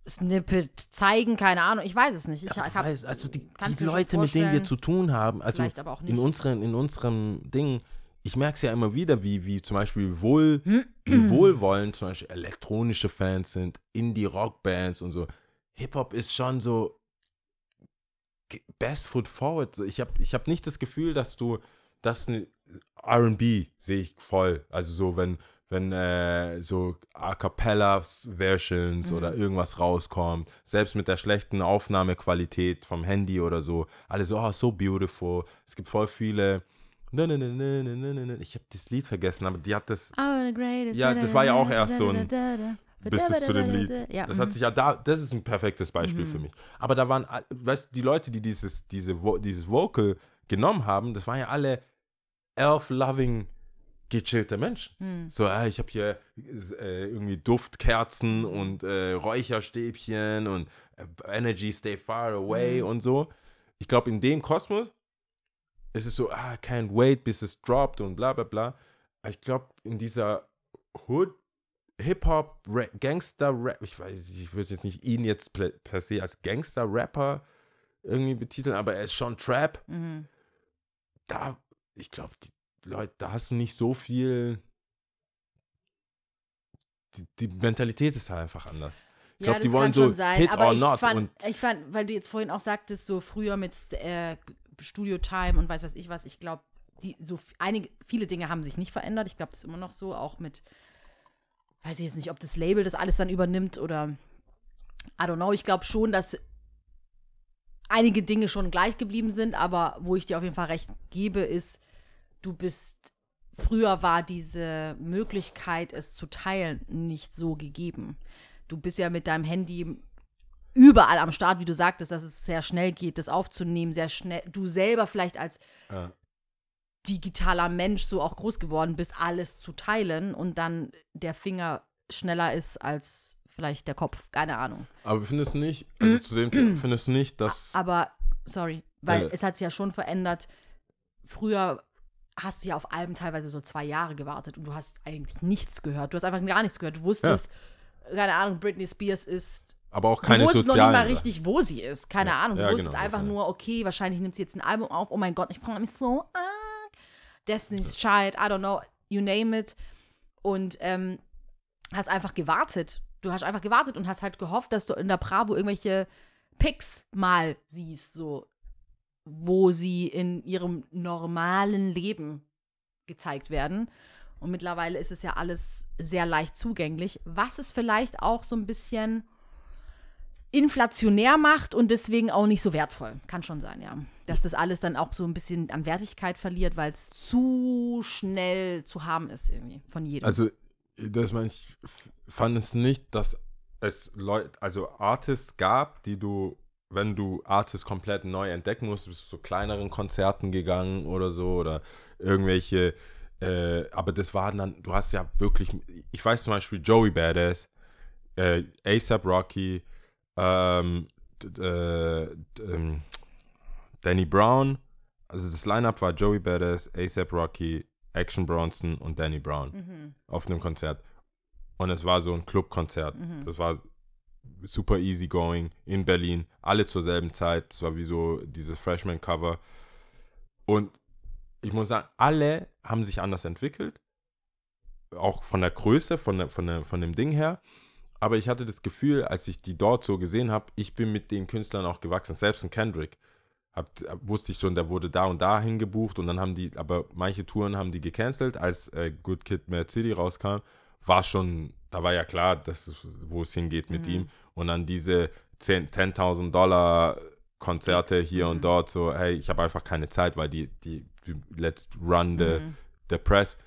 Snippet zeigen, keine Ahnung, ich weiß es nicht. Ich ja, weiß, also die, die Leute, mit denen wir zu tun haben, also in, unseren, in unserem Ding, ich merke es ja immer wieder, wie, wie zum Beispiel wohl, wie wohlwollend zum Beispiel elektronische Fans sind, Indie-Rock-Bands und so. Hip-Hop ist schon so, best foot forward. Ich habe ich hab nicht das Gefühl, dass du das RB sehe ich voll. Also so, wenn, wenn äh, so A cappella Versions mhm. oder irgendwas rauskommt, selbst mit der schlechten Aufnahmequalität vom Handy oder so, alle so, oh, so beautiful. Es gibt voll viele. Ich habe das Lied vergessen, aber die hat das. Ja, das war ja auch erst so ein bis es zu dem Lied. Ja. Das hat mhm. sich ja da, das ist ein perfektes Beispiel mhm. für mich. Aber da waren, weißt du, die Leute, die dieses, diese, dieses Vocal genommen haben, das waren ja alle elf-loving, gechillte Menschen. Mhm. So, äh, ich habe hier äh, irgendwie Duftkerzen und äh, Räucherstäbchen und äh, Energy Stay Far Away mhm. und so. Ich glaube, in dem Kosmos ist es so, ah, can't wait, bis es droppt und bla bla bla. Ich glaube, in dieser Hood Hip-Hop, Gangster-Rap, ich weiß, ich würde jetzt nicht ihn jetzt per se als Gangster-Rapper irgendwie betiteln, aber er ist schon Trap. Mhm. Da, ich glaube, die Leute, da hast du nicht so viel. Die, die Mentalität ist halt einfach anders. Ich glaube, ja, die wollen so sein, Hit or not. Fand, und ich fand, weil du jetzt vorhin auch sagtest, so früher mit äh, Studio Time und weiß was ich was, ich glaube, die so einige, viele Dinge haben sich nicht verändert. Ich glaube, das ist immer noch so, auch mit weiß ich jetzt nicht, ob das Label das alles dann übernimmt oder I don't know. Ich glaube schon, dass einige Dinge schon gleich geblieben sind, aber wo ich dir auf jeden Fall recht gebe, ist, du bist, früher war diese Möglichkeit, es zu teilen, nicht so gegeben. Du bist ja mit deinem Handy überall am Start, wie du sagtest, dass es sehr schnell geht, das aufzunehmen, sehr schnell. Du selber vielleicht als ja digitaler Mensch so auch groß geworden bist, alles zu teilen und dann der Finger schneller ist als vielleicht der Kopf. Keine Ahnung. Aber findest du nicht, also zu dem Thema, findest du nicht, dass. Aber, sorry, weil Äh. es hat sich ja schon verändert. Früher hast du ja auf Alben teilweise so zwei Jahre gewartet und du hast eigentlich nichts gehört. Du hast einfach gar nichts gehört. Du wusstest, keine Ahnung, Britney Spears ist aber auch keine du wusstest noch sozialen. nicht mal richtig, wo sie ist. Keine Ja, Ahnung. Du ja, wusstest genau, einfach war- nur, okay, wahrscheinlich nimmt sie jetzt ein Album auf. Oh mein Gott, ich freue mich so. Ah, Destiny's Child, I don't know, you name it. Und ähm, hast einfach gewartet. Du hast einfach gewartet und hast halt gehofft, dass du in der Bravo irgendwelche Pics mal siehst, so, wo sie in ihrem normalen Leben gezeigt werden. Und mittlerweile ist es ja alles sehr leicht zugänglich, was es vielleicht auch so ein bisschen inflationär macht und deswegen auch nicht so wertvoll. Kann schon sein, ja. Dass das alles dann auch so ein bisschen an Wertigkeit verliert, weil es zu schnell zu haben ist irgendwie von jedem. Also, das meine ich, fand es nicht, dass es Leute, also Artists gab, die du, wenn du Artists komplett neu entdecken musst, bist du zu kleineren Konzerten gegangen oder so oder irgendwelche, äh, aber das waren dann, du hast ja wirklich, ich weiß zum Beispiel Joey Badass, äh, ASAP Rocky, ähm, äh, ähm, Danny Brown, also das Line-Up war Joey Badass, ASAP Rocky, Action Bronson und Danny Brown mhm. auf einem Konzert. Und es war so ein Clubkonzert. Mhm. Das war super easy going in Berlin. Alle zur selben Zeit. Es war wie so dieses Freshman-Cover. Und ich muss sagen, alle haben sich anders entwickelt. Auch von der Größe, von, der, von, der, von dem Ding her. Aber ich hatte das Gefühl, als ich die dort so gesehen habe, ich bin mit den Künstlern auch gewachsen. Selbst ein Kendrick. Hab, wusste ich schon, der wurde da und da hingebucht und dann haben die, aber manche Touren haben die gecancelt, als äh, Good Kid, Mad City rauskam, war schon, da war ja klar, dass wo es hingeht mit Mhm. ihm und dann diese 10 10.000 Dollar Konzerte Gigs, hier mhm. und dort, so, hey, ich habe einfach keine Zeit, weil die, die, die Let's Run the, Mhm. der Press,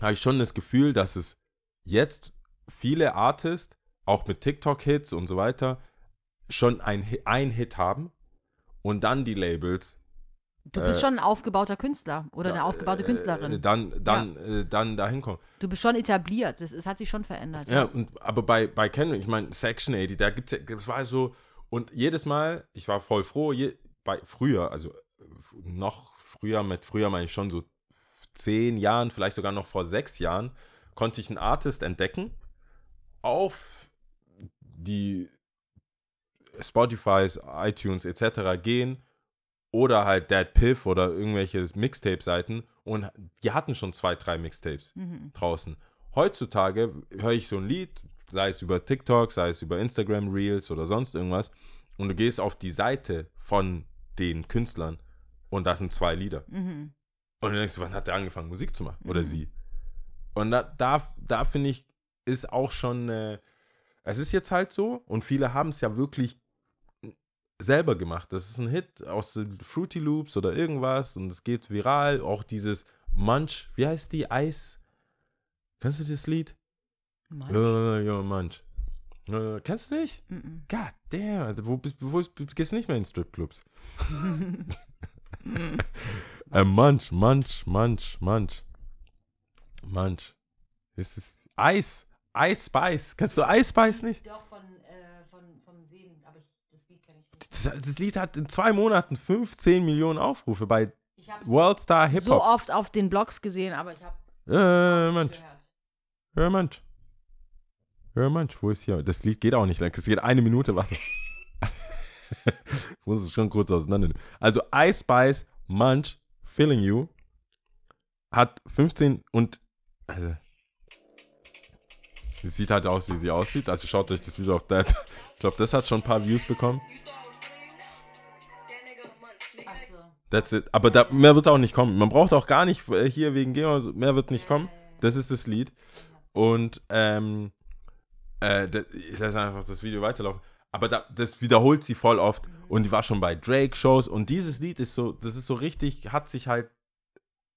habe ich schon das Gefühl, dass es jetzt viele Artists, auch mit TikTok-Hits und so weiter, schon ein, ein Hit haben und dann die Labels Du bist äh, schon ein aufgebauter Künstler oder eine aufgebaute äh, Künstlerin. dann, dann, äh, dann dahin kommen. Du bist schon etabliert. Das, es hat sich schon verändert. Ja, und, aber bei, bei Kendrick, ich meine, Section 80, da gibt's ja, das war so, und jedes Mal, ich war voll froh, je, bei früher, also noch früher, mit früher meine ich schon so zehn Jahren, vielleicht sogar noch vor sechs Jahren, konnte ich einen Artist entdecken auf die Spotifys, iTunes etc. gehen oder halt Dead Piff oder irgendwelche Mixtape-Seiten und die hatten schon zwei, drei Mixtapes Mhm. draußen. Heutzutage höre ich so ein Lied, sei es über TikTok, sei es über Instagram Reels oder sonst irgendwas, und du gehst auf die Seite von den Künstlern und da sind zwei Lieder. Mhm. Und dann denkst du, wann hat der angefangen, Musik zu machen? Oder Mhm. sie? Und da, da, da finde ich, ist auch schon, äh, es ist jetzt halt so, und viele haben es ja wirklich selber gemacht. Das ist ein Hit aus den Fruity Loops oder irgendwas und es geht viral. Auch dieses Munch, wie heißt die? Eis. Kennst du das Lied? Mann. Ja, ja, Munch. Äh, kennst du nicht? Mhm. God damn, Alter, wo, wo, ist- gehst du nicht mehr in Stripclubs? äh, Munch, Munch, Munch, Munch. Munch. Ist Eis. Ice Spice. Kennst du Ice Spice nicht? Doch, von, äh, von, vom Sehen, aber ich, das Lied kenne ich nicht. Das, das Lied hat in zwei Monaten 15 Millionen Aufrufe bei Ich habe Worldstar Hip so Hop. oft auf den Blogs gesehen, aber ich habe äh, Mensch. gehört. Ja, Mensch. Ja, Mensch, wo ist hier? Das Lied geht auch nicht lang. Es geht eine Minute, warte. ich muss es schon kurz auseinander nehmen. Also, Ice Spice Munch Feeling You hat 15 und. Also, sie sieht halt aus, wie sie aussieht. Also, schaut euch das Video auf Dead. Ich glaube, das hat schon ein paar Views bekommen. Achso. That's it. Aber da, mehr wird auch nicht kommen. Man braucht auch gar nicht äh, hier wegen Geo, also mehr wird nicht kommen. Das ist das Lied. Und ähm, äh, ich lasse einfach das Video weiterlaufen. Aber da, das wiederholt sie voll oft. Und die war schon bei Drake-Shows. Und dieses Lied ist so, das ist so richtig, hat sich halt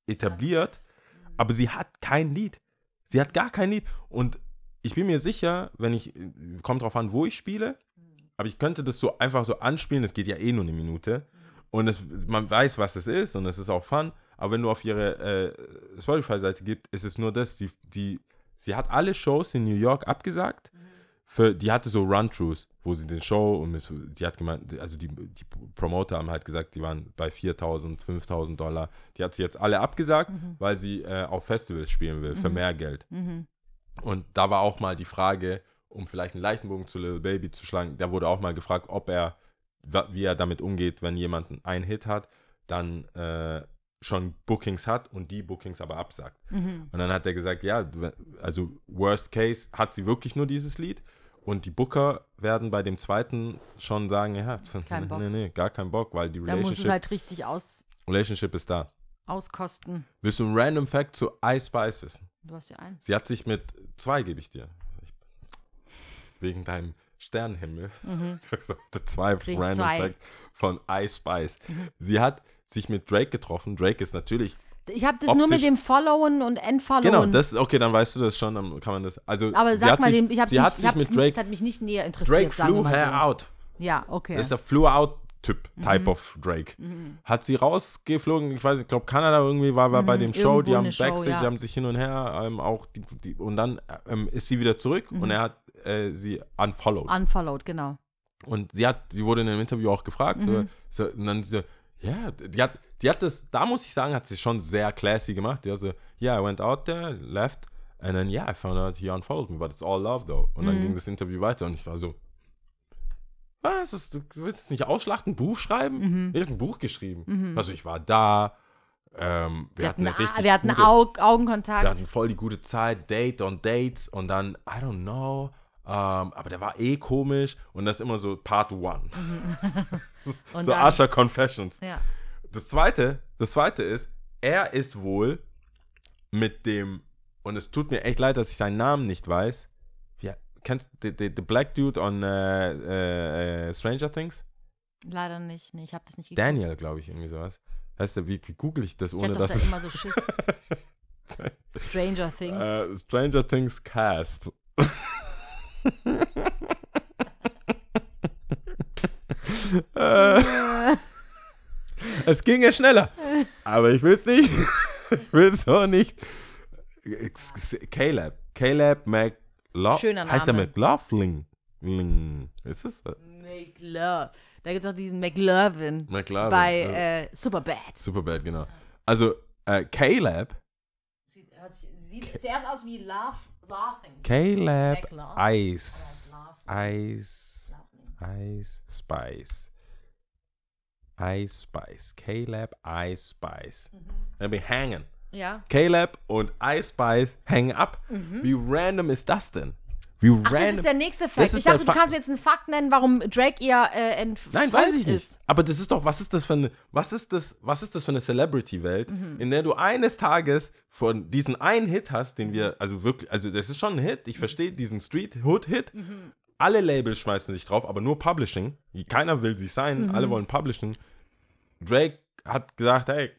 etabliert. Aber sie hat kein Lied. Sie hat gar kein Lied. Und ich bin mir sicher, wenn ich, kommt drauf an, wo ich spiele, aber ich könnte das so einfach so anspielen, das geht ja eh nur eine Minute. Und es, man weiß, was es ist und es ist auch fun. Aber wenn du auf ihre äh, Spotify-Seite gibst, ist es nur das. Die, die sie hat alle Shows in New York abgesagt. Für, die hatte so Run-Throughs, wo sie den Show und mit, die hat gemeint, also die, die Promoter haben halt gesagt, die waren bei 4.000, 5.000 Dollar. Die hat sie jetzt alle abgesagt, weil sie äh, auf Festivals spielen will, für mehr Geld. Mhm. Und da war auch mal die Frage, um vielleicht einen leichten Bogen zu Little Baby zu schlagen, da wurde auch mal gefragt, ob er, wie er damit umgeht, wenn jemand einen Hit hat, dann äh, schon Bookings hat und die Bookings aber absagt. Mhm. Und dann hat er gesagt, ja, also worst case hat sie wirklich nur dieses Lied und die Booker werden bei dem zweiten schon sagen, ja, Kein Bock. nee, nee, gar kein Bock, weil die Da muss es Relationship, halt richtig aus, Relationship ist da. auskosten. Willst du einen random Fact zu Ice Spice wissen? Du hast ja einen. Sie hat sich mit zwei, gebe ich dir. Wegen deinem Sternenhimmel. Der zwei Krieg Random zwei. Fact von Ice Spice. Sie hat sich mit Drake getroffen. Drake ist natürlich. Ich habe das nur mit Optisch- dem Followen und Entfollowen. Genau, das okay, dann weißt du das schon, dann kann man das. Also, Aber sag mal, sich, den, ich hab's sie nicht, hat ich sich hab's mit Drake. das hat mich nicht näher interessiert, Drake sagen wir flew her so. out. Ja, okay. Das ist der Flew out Typ, Mhm. Type of Drake. Hat sie rausgeflogen, ich weiß, ich glaube Kanada irgendwie war, war bei dem Show, Mhm. Irgendwo die haben eine Show, Backstage, ja. die haben sich hin und her ähm, auch die, die, und dann ähm, ist sie wieder zurück Mhm. und er hat äh, sie unfollowed. Unfollowed, genau. Und sie hat, die wurde in einem Interview auch gefragt, Mhm. so, so, und dann so, ja, die hat, die hat das, da muss ich sagen, hat sie schon sehr classy gemacht. Die hat so, yeah, I went out there, left, and then, yeah, I found out he unfollowed me, but it's all love though. Und Mhm. dann ging das Interview weiter und ich war so, was, ist, du willst es nicht ausschlachten, ein Buch schreiben? Mhm. Ich habe ein Buch geschrieben. Also ich war da, ähm, wir, Wir hatten hatten, eine richtig wir hatten gute, Aug Augenkontakt. wir hatten voll die gute Zeit, Date on Dates und dann, I don't know, ähm, aber der war eh komisch und das ist immer so Part One. und so dann, Usher Confessions. ja. Das zweite, das zweite ist, er ist wohl mit dem, und es tut mir echt leid, dass ich seinen Namen nicht weiß. Kennst du the, the Black Dude on äh, äh, Stranger Things? Leider nicht. Nee, ich habe das nicht geguckt. Daniel, glaube ich, irgendwie sowas. Heißt der, wie, wie google ich das, Ich ohne dass da es. immer so Schiss. Stranger Things. Äh, Stranger Things Cast. es ging ja schneller. Aber ich will es nicht. ich will es so nicht. Caleb. Caleb McLaughlin. Schöner Heißt er Name. McLaughlin? Ling. Ist es? McLove. Da gibt es auch diesen McLovin McLaughlin. bei ja. äh, Superbad. Superbad, genau. Also, äh, Caleb. Sieht, sieht zuerst aus wie Love, Laughing. Caleb McLaughlin. Ice. Ice. Ice Spice. Ice Spice. Caleb Ice Spice. Mhm. Wir hängen. Ja. Caleb und Ice Spice hängen ab. Wie random ist das denn? Wie Mhm. Ach, random. das ist der nächste Fakt. Ich dachte, du Fakt. kannst mir jetzt einen Fakt nennen, warum Drake ihr äh, entfolgt Nein, weiß ich nicht. ist. Aber das ist doch, was ist das für eine, was ist das, was ist das für eine Celebrity-Welt, Mhm. in der du eines Tages von diesen einen Hit hast, den wir, also wirklich, also das ist schon ein Hit, ich verstehe diesen Street-Hood-Hit. Mhm. Alle Labels schmeißen sich drauf, aber nur Publishing. Keiner will sich sein, Mhm. alle wollen Publishing. Drake hat gesagt, hey,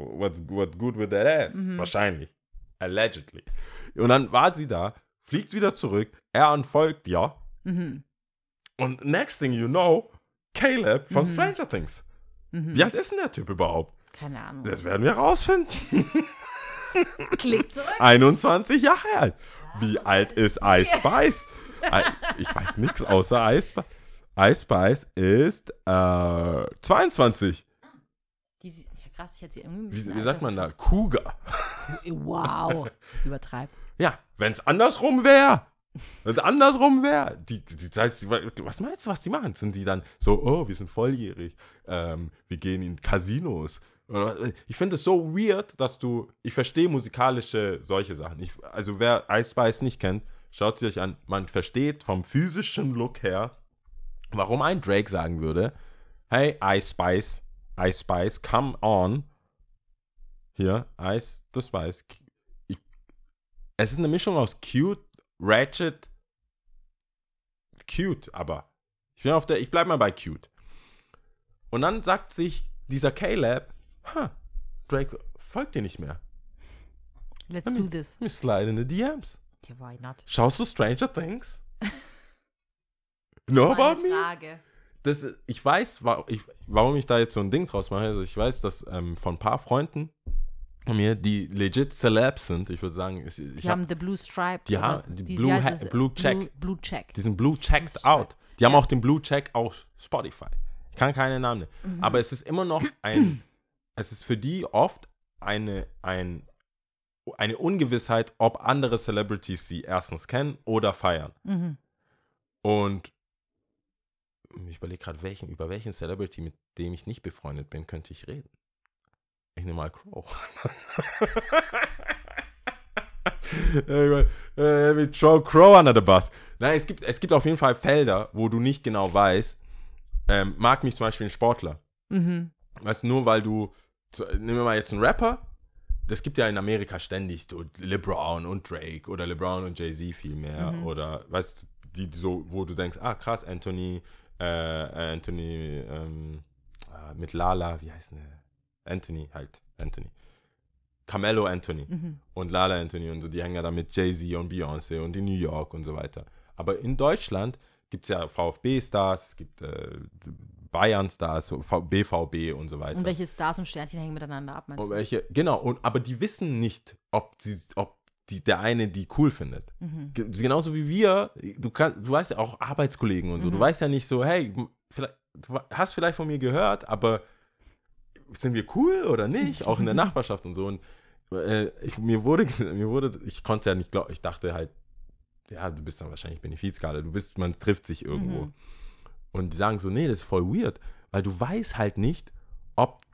what's, what's good with that ass? Mhm. Wahrscheinlich. Allegedly. Und dann war sie da, fliegt wieder zurück, er anfolgt, ja. Mhm. Und next thing you know, Caleb von Mhm. Stranger Things. Wie alt ist denn der Typ überhaupt? Keine Ahnung. Das werden wir rausfinden. Klick zurück. 21 Jahre alt. Wie alt ist Ice Spice? Ich weiß nichts außer Ice Spice. Ice Spice ist äh, 22. Krass, ich hätte sie irgendwie Wie, wie sagt man da? Cougar. geschätzt. Wow. Übertreib. Ja, wenn es andersrum wäre. Wenn es andersrum wäre. Die, die, was meinst du, was die machen? Sind die dann so, oh, wir sind volljährig. Ähm, wir gehen in Casinos. Ich finde es so weird, dass du. Ich verstehe musikalische solche Sachen. Ich, also, wer Ice Spice nicht kennt, schaut sie euch an. Man versteht vom physischen Look her, warum ein Drake sagen würde: Hey, Ice Spice, Ice Spice, come on. Hier, Ice the Spice. Ich, es ist eine Mischung aus cute, ratchet, cute, aber ich bin auf der, ich bleib mal bei cute. Und dann sagt sich dieser Caleb, ha, Drake folgt dir nicht mehr. Let's do this. Wir slide in the DMs. Okay, why not? Schaust du Stranger Things? know about me? Frage. Das, ich weiß, wa- ich, warum ich da jetzt so ein Ding draus mache. Also ich weiß, dass ähm, von ein paar Freunden von mir, die legit Celebs sind. Ich würde sagen, ich, ich Die hab, haben The Blue Stripe. Die haben die wie Blue Ha-? Blue Check. Blue, Blue Check. die sind Blue checked Stripe. out. Die haben Ja. auch den Blue Check auf Spotify. Ich kann keine Namen nennen. Mhm. Aber es ist immer noch ein, es ist für die oft eine, ein, eine Ungewissheit, ob andere Celebrities sie erstens kennen oder feiern. Mhm. Und ich überlege gerade, welchen, über welchen Celebrity, mit dem ich nicht befreundet bin, könnte ich reden. Ich nehme mal Crow. Mein, äh, mit Crow, Crow under the bus. Nein, es gibt, es gibt auf jeden Fall Felder, wo du nicht genau weißt, ähm, mag mich zum Beispiel ein Sportler. Mhm. Weißt du, nur weil du, nehmen wir mal jetzt einen Rapper, das gibt ja in Amerika ständig so LeBron und Drake oder LeBron und Jay-Z viel mehr Mhm. oder weißt die so, wo du denkst, ah krass, Anthony, äh, Anthony ähm, ah, mit Lala, wie heißt der? Anthony halt, Anthony. Carmelo Anthony Mhm. und Lala Anthony und so, die hängen ja da mit Jay-Z und Beyoncé und in New York und so weiter. Aber in Deutschland gibt es ja VfB-Stars, es gibt äh, Bayern-Stars, BVB und so weiter. Und welche Stars und Sternchen hängen miteinander ab, meinst Und welche, genau, und, aber die wissen nicht, ob, sie, ob die, der eine die cool findet. Mhm. Ge- Genauso wie wir, du, kann, du weißt ja auch Arbeitskollegen und so, du Mhm. weißt ja nicht so, hey, du hast vielleicht von mir gehört, aber sind wir cool oder nicht? Auch in der Nachbarschaft und so. Und äh, ich, mir wurde, mir wurde, ich konnte ja nicht glauben, ich dachte halt, ja, du bist dann wahrscheinlich Benefizkarte, du bist, man trifft sich irgendwo. Mhm. Und die sagen so, nee, das ist voll weird, weil du weißt halt nicht, ob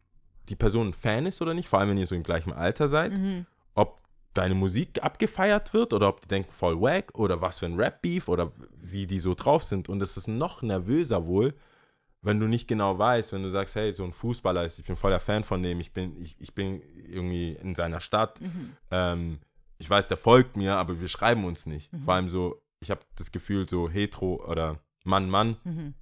die Person ein Fan ist oder nicht, vor allem wenn ihr so im gleichen Alter seid, Mhm. ob deine Musik abgefeiert wird oder ob die denken voll wack oder was für ein Rap-Beef oder wie die so drauf sind. Und es ist noch nervöser wohl, wenn du nicht genau weißt, wenn du sagst, hey, so ein Fußballer ist, ich bin voller Fan von dem, ich bin, ich, ich bin irgendwie in seiner Stadt, Mhm. ähm, ich weiß, der folgt mir, aber wir schreiben uns nicht. Mhm. Vor allem so, ich habe das Gefühl, so hetero oder Mann-Mann Mhm.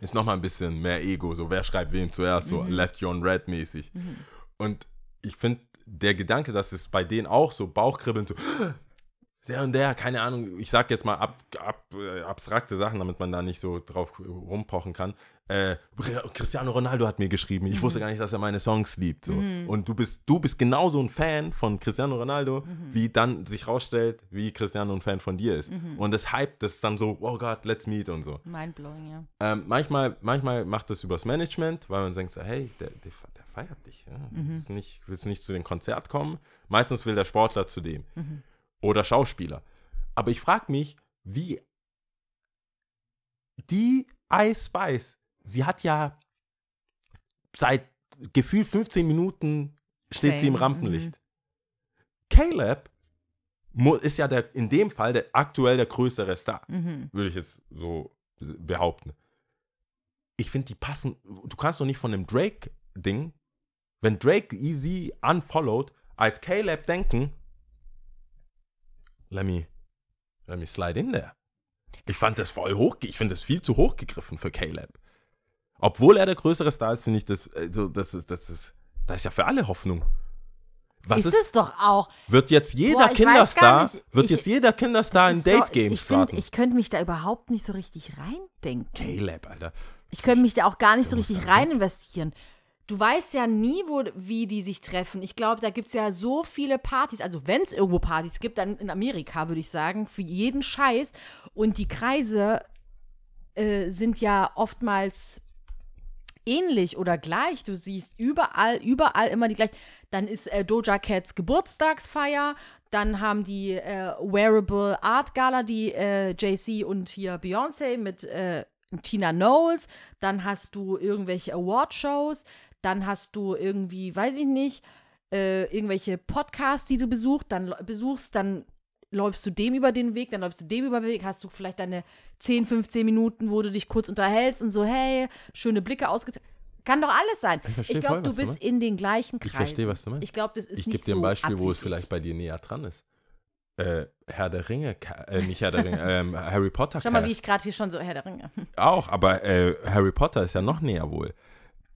ist nochmal ein bisschen mehr Ego, so wer schreibt wem zuerst, so Mhm. Left You on Red mäßig. Mhm. Und ich finde, der Gedanke, dass es bei denen auch so Bauchkribbeln, so der und der, keine Ahnung, ich sag jetzt mal ab, ab, äh, abstrakte Sachen, damit man da nicht so drauf rumpochen kann. Äh, Cristiano Ronaldo hat mir geschrieben, ich wusste gar nicht, dass er meine Songs liebt. So. Mhm. Und du bist, du bist genauso ein Fan von Cristiano Ronaldo, Mhm. wie dann sich rausstellt, wie Cristiano ein Fan von dir ist. Mhm. Und das Hype, das ist dann so, oh Gott, let's meet und so. Mindblowing, ja. Ähm, manchmal, manchmal macht das übers Management, weil man denkt so, hey, der, der feiert dich. Ja? Mhm. Willst, du nicht, willst nicht zu dem Konzert kommen? Meistens will der Sportler zu dem. Mhm. Oder Schauspieler. Aber ich frage mich, wie die Ice Spice, sie hat ja seit gefühlt 15 Minuten steht sie im Rampenlicht. Caleb mu- ist ja der, in dem Fall der, aktuell der größere Star Mhm. würde ich jetzt so behaupten. Ich finde, die passen. Du kannst doch nicht von dem Drake-Ding, wenn Drake easy unfollowed, als Caleb denken, let me, let me slide in there. Ich fand das voll hoch, ich finde das viel zu hoch gegriffen für Caleb. Obwohl er der größere Star ist, finde ich das, also das ist, das ist, da ist ja für alle Hoffnung. Was ist, ist, es doch auch. wird jetzt jeder Boah, Kinderstar, nicht, wird ich- jetzt jeder Kinderstar in so- Date Games find, starten? Ich könnte mich da überhaupt nicht so richtig reindenken. Caleb, Alter. Ich könnte mich da auch gar nicht so Du musst richtig rein investieren. Du weißt ja nie, wo, wie die sich treffen. Ich glaube, da gibt es ja so viele Partys. Also, wenn es irgendwo Partys gibt, dann in Amerika, würde ich sagen, für jeden Scheiß. Und die Kreise äh, sind ja oftmals ähnlich oder gleich. Du siehst überall, überall immer die gleich. Dann ist äh, Doja Cats Geburtstagsfeier. Dann haben die äh, Wearable Art Gala, die äh, JC und hier Beyoncé mit äh, Tina Knowles. Dann hast du irgendwelche Award-Shows. Dann hast du irgendwie, weiß ich nicht, äh, irgendwelche Podcasts, die du besuchst. Dann besuchst, dann läufst du dem über den Weg, dann läufst du dem über den Weg, hast du vielleicht deine 10, 15 Minuten, wo du dich kurz unterhältst und so, hey, schöne Blicke ausgetragen. Kann doch alles sein. Ich Ich glaube, du was du bist in den gleichen Ich Kreisen. verstehe, was du meinst. Ich glaube, das ist Ich nicht gebe dir ein so Beispiel, wo es absichtlich. vielleicht bei dir näher dran ist. Äh, Herr der Ringe, äh, nicht Herr der Ringe, ähm, Harry Potter Schau mal, wie ich gerade hier schon so, Herr der Ringe. Auch, aber äh, Harry Potter ist ja noch näher wohl.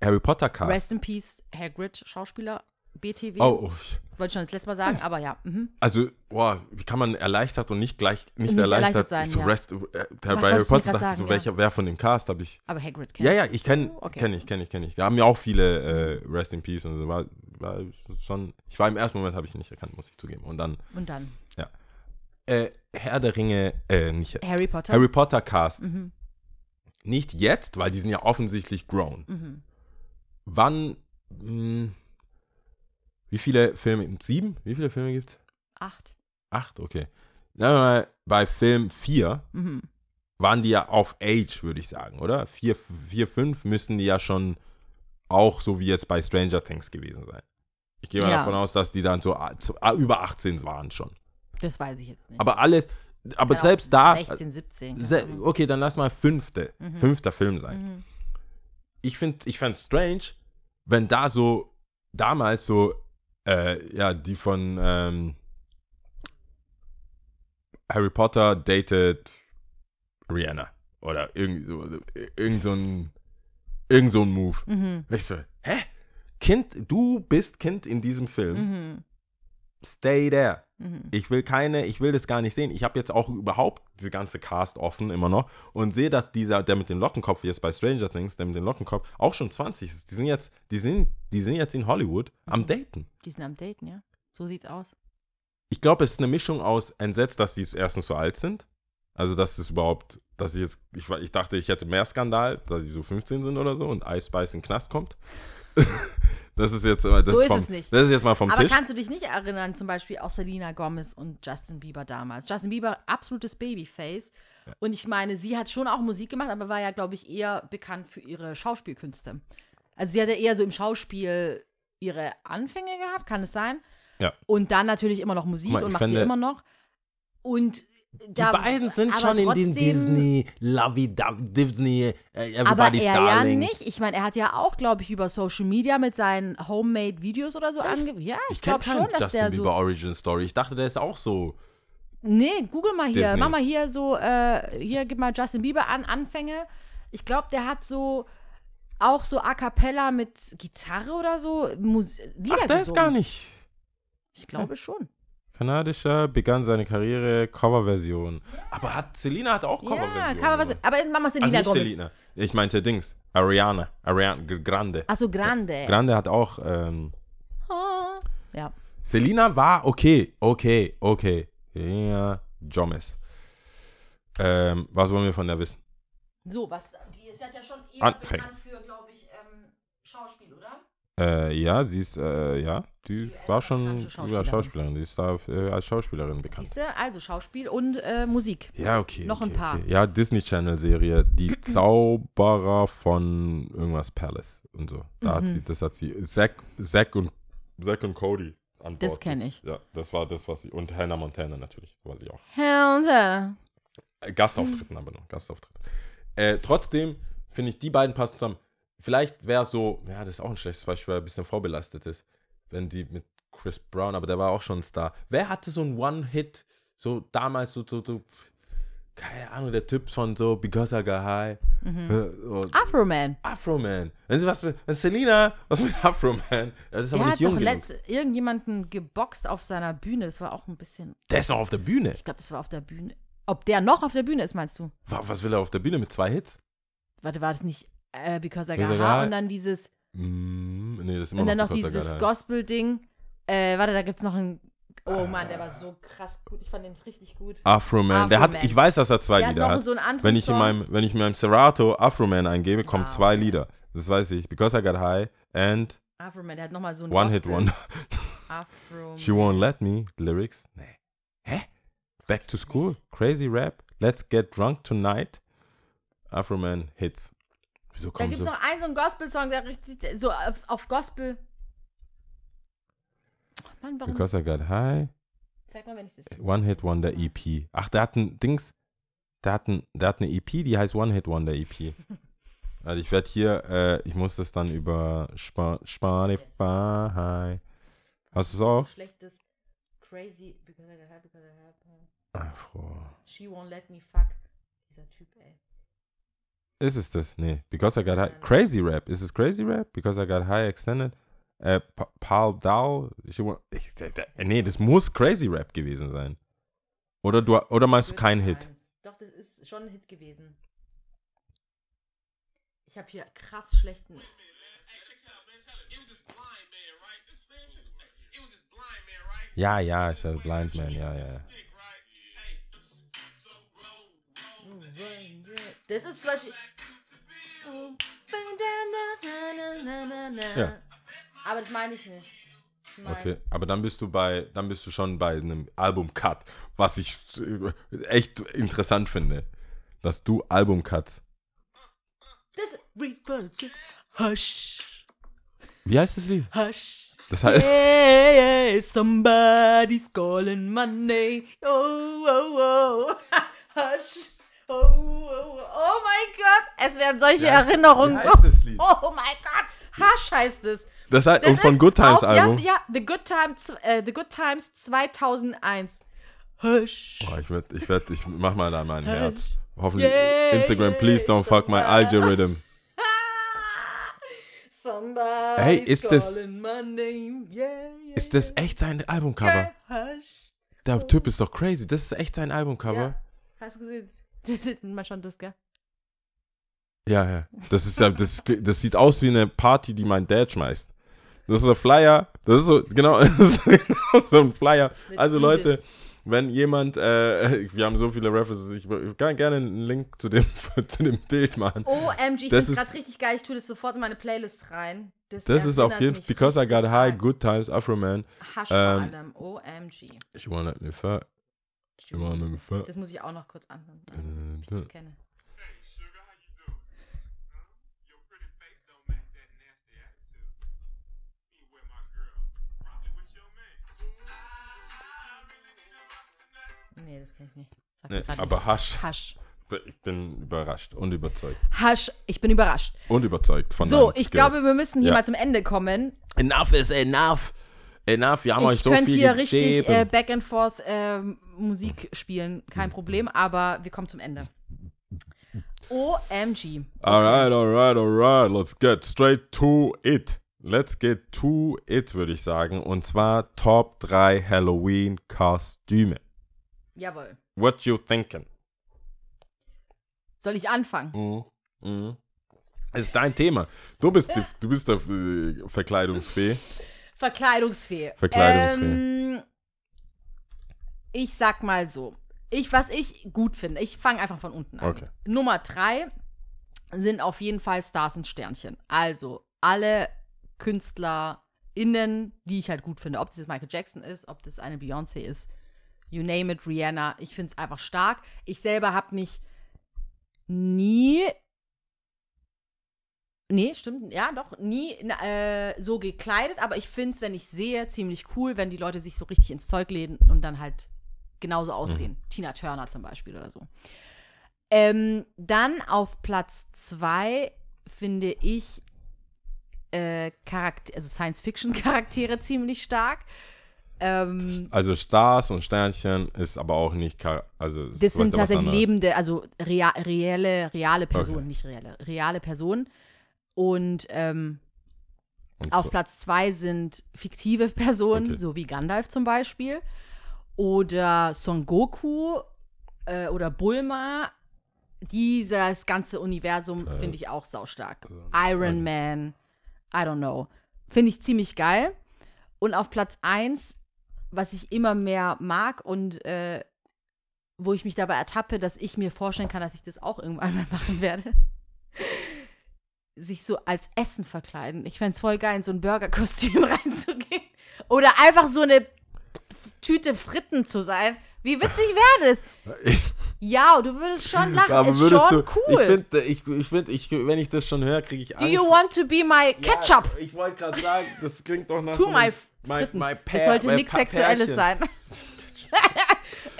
Harry Potter Cast. Rest in Peace, Hagrid, Schauspieler, BTW. oh, oh, Wollte ich schon das letzte Mal sagen, aber ja. Mhm. also, boah, wie kann man erleichtert und nicht gleich, nicht, Nicht erleichtert, erleichtert sein, so ja. Rest, äh, bei Harry Potter dachte ich so, ja. welcher, wer von dem Cast habe ich Aber Hagrid Ja, kennst ja, ich kenne du? Okay. kenn ich, kenne ich, kenne ich. Da haben ja auch viele äh, Rest in Peace und so. War, war schon, ich war im ersten Moment, habe ich nicht erkannt, muss ich zugeben. Und dann, Und dann äh, Herr der Ringe, äh, nicht Harry Potter. Harry Potter Cast. Mhm. Nicht jetzt, weil die sind ja offensichtlich grown. Mhm. Wann, mh, wie viele Filme, sieben? Wie viele Filme gibt's? Acht. Acht, okay. Sagen wir mal, bei Film 4 Mhm. waren die ja auf Age, würde ich sagen, oder? 4, 4, 5 müssen die ja schon auch so wie jetzt bei Stranger Things gewesen sein. Ich gehe mal Ja. davon aus, dass die dann so über 18 waren schon. Das weiß ich jetzt nicht. Aber alles, aber Kann selbst da, 16, 17. keine se okay, dann lass mal fünfte, Mhm. fünfter Film sein. Mhm. Ich finde, ich fände strange, wenn da so damals so, äh, ja, die von ähm, Harry Potter dated Rihanna. Oder irgend so, irgend so ein, irgend so ein Move. Mhm. Ich so, hä? Kind, du bist Kind in diesem Film. Mhm. Stay there. Mhm. Ich will keine, ich will das gar nicht sehen. Ich habe jetzt auch überhaupt diese ganze Cast offen immer noch und sehe, dass dieser, der mit dem Lockenkopf jetzt bei Stranger Things, der mit dem Lockenkopf, auch schon 20 ist. Die sind jetzt, die sind, die sind jetzt in Hollywood am Mhm. Daten. Die sind am Daten, ja. So sieht's aus. Ich glaube, es ist eine Mischung aus entsetzt, dass die erstens so alt sind. Also, dass es überhaupt, dass ich jetzt, ich, ich dachte, ich hätte mehr Skandal, dass die so 15 sind oder so und Ice Spice in den Knast kommt. das ist jetzt, das So ist vom, es nicht. Das ist jetzt mal vom Aber Tisch. kannst du dich nicht erinnern, zum Beispiel auch Selena Gomez und Justin Bieber damals? Justin Bieber, absolutes Babyface. Und ich meine, sie hat schon auch Musik gemacht, aber war ja, glaube ich, eher bekannt für ihre Schauspielkünste. Also sie hatte eher so im Schauspiel ihre Anfänge gehabt, kann es sein? Ja. Und dann natürlich immer noch Musik mal, und macht sie fände- immer noch. Und Die da, beiden sind schon in trotzdem- den Disney, Lovey Disney, äh, Aber Everybody's er ja Darling. nicht. Ich meine, er hat ja auch, glaube ich, über Social Media mit seinen Homemade-Videos oder so angegeben. Ja, ich, Ich glaube schon, dass Justin der Bieber so. Origin Story. Ich dachte, der ist auch so. Nee, google mal hier. Disney. Mach mal hier so, äh, hier gib mal Justin Bieber an, Anfänge. Ich glaube, der hat so auch so A Cappella mit Gitarre oder so Mus Lieder Ach, der ist gar nicht. Ich glaube schon. Kanadischer begann seine Karriere Coverversion. Aber hat Selina hat auch Coverversion. Ja, Coverversion. Aber Mama Ach, Selena nicht. Selina. Ich meinte Dings. Ariana. Ariana Grande. Achso, Grande. Grande hat auch. Ähm. Ja. Selina war okay, okay, okay. Ja, Jomis. Ähm, was wollen wir von der wissen? So, was, die ist ja schon eher Anfänge. bekannt für, glaube ich, ähm, Schauspiel, oder? Äh, ja, sie ist, äh, ja, die war schon ja, Schauspielerin. Schauspielerin. Die ist da äh, als Schauspielerin bekannt. Siehst du? Also Schauspiel und äh, Musik. Ja, okay. Noch okay, ein paar. Okay. Ja, Disney Channel Serie, die Zauberer von irgendwas Palace und so. Da hat Mhm. sie, das hat sie, Zack, Zack und Zack und Cody an Das Bord. kenn ich. Ja, das war das, was sie, und Hannah Montana natürlich, war sie auch. Hände. Äh, Gastauftritten aber noch, Gastauftritt. Äh, trotzdem finde ich, die beiden passen zusammen. Vielleicht wäre so, ja, das ist auch ein schlechtes Beispiel, weil er ein bisschen vorbelastet ist, wenn die mit Chris Brown, aber der war auch schon ein Star. Wer hatte so einen One-Hit, so damals, so, so, so, keine Ahnung, der Typ von so Because I Got High, Mhm. so, Afro Man. Afro Man. Wenn sie was mit, wenn Selena, was mit Afro Man, das ist Der aber hat nicht jung doch genug. letzt irgendjemanden geboxt auf seiner Bühne. Das war auch ein bisschen. Der ist noch auf der Bühne. Ich glaube, das war auf der Bühne. Ob der noch auf der Bühne ist, meinst du? Wa- Was will er auf der Bühne mit zwei Hits? Warte, war das nicht äh, Because I Got High und dann dieses Mm, nee, das ist immer und dann noch dieses. Gospel-Ding. Äh, warte, da gibt's noch ein. Oh Mann, der war so krass gut. Ich fand den richtig gut. Afro Man. Der Afro hat, Man. ich weiß, dass er zwei Der hat Lieder hat. so einen anderen Wenn ich, in meinem, wenn ich in meinem Serato Afro Man eingebe, kommen Wow. zwei Lieder. Das weiß ich. Because I Got High and Afro Man, der hat nochmal so einen One Hit Wonder. Afro She Won't Let Me. Lyrics? Nee. Hä? Back to School? Crazy Rap? Let's Get Drunk Tonight? Afro Man Hits. Wieso Da kommen gibt es so? noch einen so einen Gospel-Song, der richtig so auf, auf Gospel. Oh Mann, warum? Because I Got High. Zeig mal, wenn ich das. One Hit Wonder EP. Ach, der hat ein Dings. Der hat, ein, der hat eine EP, die heißt One Hit Wonder EP. Also ich werde hier, äh, ich muss das dann über Spa Spotify. Hast du es auch? Schlechtes Crazy. Because I got high, because I got high. Afro. She won't let me fuck. Dieser Typ, ey. Ist es das? Nee. Because I got high. Crazy Rap. Ist es Crazy Rap? Because I got high extended. Äh, Pa- Paul Dow. Ich, nee, das muss Crazy Rap gewesen sein. Oder du, oder meinst du Good kein Hit? Doch, das ist schon ein Hit gewesen. Ich habe hier krass schlechten. Ja, ja, ist ja Blind Man, ja, ja. Das ist zum Beispiel. Ja. Aber das meine ich nicht. Ich meine- Okay, aber dann bist du bei, dann bist du schon bei einem Album-Cut, was ich echt interessant finde, dass du Album-Cuts. Das, Hush, Wie heißt das Lied? hush. Das heißt, Hey, somebody's calling my name. Oh, oh, oh. Hush. Oh, oh, oh. oh mein Gott. Es werden solche Erinnerungen. wie heißt das Lied? Oh mein Gott. Hush heißt es. das heißt, Das und von Good Times auf, Album. Ja, ja, The Good Times, äh, The Good Times 2001. Hush. Boah, ich werd, ich werd, ich mach mal da mein Herz. Hoffentlich Yeah, Instagram, please don't fuck my algorithm. Somebody's Hey, ist das-. Yeah, yeah, Ist das echt sein Albumcover? yeah. Hush. Der Typ ist doch crazy. Das ist echt sein Albumcover. Ja. Hast du gesehen? Mal schon das, gell? Ja, ja. Das ist ja, das, das sieht aus wie eine Party, die mein Dad schmeißt. Das ist ein Flyer. Das ist so, genau, das ist genau so ein Flyer. Also Leute, wenn jemand, äh, wir haben so viele References, ich, kann gerne einen Link zu dem, zu dem Bild machen. OMG, ich Das finde ist- gerade richtig geil. Ich tue das sofort in meine Playlist rein. Das, Das ist auf jeden Fall, because I got high, good times, Afro Man. Hush ähm. OMG. Ich wanna let fuck. Das muss ich auch noch kurz anhören, ob ich das kenne. Hey, sugar, how you doing? Huh? Your pretty face don't match that nasty attitude. You with my girl. Probably with your man. I really need a bust in that. Nee, das kenne ich nicht. Sag Nee, aber. Hasch, Hush. ich bin überrascht und überzeugt. Hush, ich bin überrascht. Und überzeugt von So, ich Skills. glaube, wir müssen hier Ja. mal zum Ende kommen. Enough is enough. Enough, wir haben euch Ich so könnte viel hier richtig äh, Back and Forth ähm, Musik spielen, kein Problem, aber wir kommen zum Ende. OMG. Alright, alright, alright. Let's get straight to it. Let's get to it, würde ich sagen. Und zwar Top 3 Halloween-Kostüme. Jawohl. What you thinking? Soll ich anfangen? Mhm. Mhm. Es ist dein Thema. Du bist, die, du bist der äh, Verkleidungsfee. Verkleidungsfee. Verkleidungsfee. Ähm, ich sag mal so. Ich, was ich gut finde, ich fange einfach von unten an. Okay. Nummer drei sind auf jeden Fall Stars und Sternchen. Also alle KünstlerInnen, die ich halt gut finde. Ob das jetzt Michael Jackson ist, ob das eine Beyoncé ist, you name it, Rihanna. Ich finde es einfach stark. Ich selber habe mich nie Nee, stimmt. Ja, doch. Nie äh, so gekleidet, aber ich finde es, wenn ich sehe, ziemlich cool, wenn die Leute sich so richtig ins Zeug lehnen und dann halt genauso aussehen. Tina Turner zum Beispiel oder so. Ähm, dann auf Platz zwei finde ich äh, Charakter also Science-Fiction-Charaktere ziemlich stark. Ähm, Also Stars und Sternchen ist aber auch nicht. Also das sind tatsächlich lebende, also rea reelle, reale Personen, Okay. nicht reelle, reale Personen. Und ähm, Und Auf so- Platz zwei sind fiktive Personen, Okay. so wie Gandalf zum Beispiel. Oder Son Goku äh, oder Bulma. Dieses ganze Universum Äh, finde ich auch saustark. Iron Man, I don't know. Finde ich ziemlich geil. Und auf Platz eins, was ich immer mehr mag und äh, wo ich mich dabei ertappe, dass ich mir vorstellen kann, dass ich das auch irgendwann mal machen werde sich so als Essen verkleiden. Ich fände es voll geil, in so ein Burgerkostüm reinzugehen. Oder einfach so eine Tüte Fritten zu sein. Wie witzig wäre das? Ja, du würdest schon lachen. aber ist würdest schon du, cool. Ich finde, ich, ich find, ich, wenn ich das schon höre, kriege ich Do Angst. you want to be my Ketchup? Ja, ich wollte gerade sagen, das klingt doch nach to so my my, my das Pair- sollte my nichts Sexuelles sein.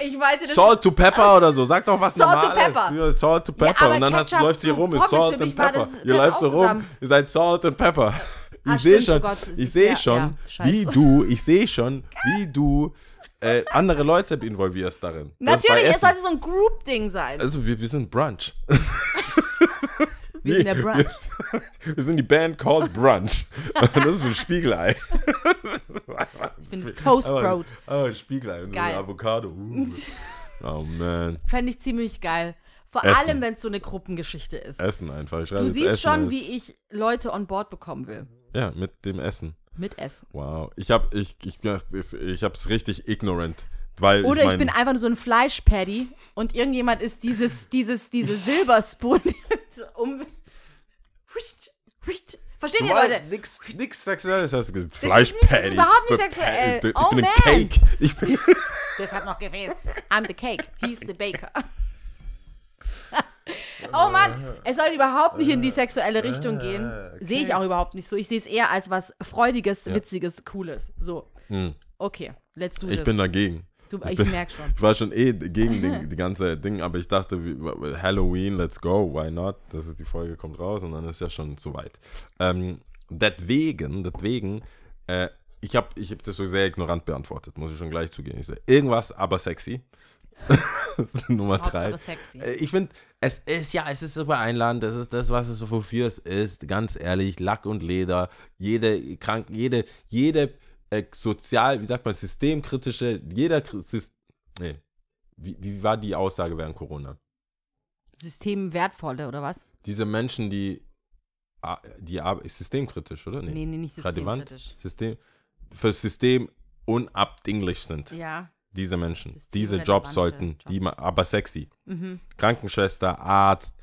ich meinte das. Salt to Pepper oder so. Sag doch was Salt to Normales. Pepper. Ja, Salt to Pepper. aber und dann hast, läuft ihr rum mit Salt and Pepper. ihr läuft so rum, ihr seid Salt and Pepper. Ich Ah, sehe stimmt, schon, oh ich sehe sehr- schon, ja, wie du, ich sehe schon, wie du äh, andere Leute involvierst darin. Natürlich, es sollte so ein Group-Ding sein. Also wir, wir sind Brunch. Wir sind der Brunch. Wir sind die Band called Brunch. das ist ein Spiegelei. Ich es Toastbrot. Oh, ein Spiegelei und so Geil. ein Avocado. Uh. Oh man. Fände ich ziemlich geil. Vor Essen. allem, wenn es so eine Gruppengeschichte ist. Essen einfach. Ich Du siehst Essen schon, als- wie ich Leute on board bekommen will. Ja, mit dem Essen. Mit S. Wow. Ich habe ich, ich, ich hab's richtig ignorant. Weil Oder ich, ich, mein, bin einfach nur so ein Fleischpaddy und irgendjemand ist dieses, dieses, diese Silberspoon so um. Versteht ihr, Leute? Nix, nix Sexuelles hast du gesagt. Fleischpatty. das ist überhaupt nicht Be- sexuell. Ich Oh, bin ein man. Cake. Ich bin Das hat noch gefehlt. I'm the cake. He's the baker. oh Mann, es soll überhaupt nicht in die sexuelle Richtung gehen. Sehe ich auch überhaupt nicht so. Ich sehe es eher als was Freudiges, Witziges, Cooles. So. Okay, let's do Hm. ich this. bin dagegen. Du, ich ich merke schon. Ich war schon eh gegen den, die ganze Ding, aber ich dachte, Halloween, let's go, why not? Das ist die Folge kommt raus und dann ist ja schon soweit. Ähm, deswegen, deswegen, äh, ich habe ich hab das so sehr ignorant beantwortet, muss ich schon gleich zugeben. Ich so, irgendwas, aber sexy. das ist Nummer drei. Äh, Ich finde, es ist ja, es ist super einladend, das ist das, was es wofür es ist, ganz ehrlich, Lack und Leder, jede krank, jede, jede äh, sozial, wie sagt man, systemkritische, jeder Kri- Sys- nee, wie, wie war die Aussage während Corona? System wertvolle, oder was? Diese Menschen, die, die ar- systemkritisch, oder? Nee, nee, nicht relevant, systemkritisch. System, für das System unabdinglich sind. Ja. Diese Menschen, diese Jobs sollten, die Jobs. ma- aber sexy. Mhm. Krankenschwester, Arzt,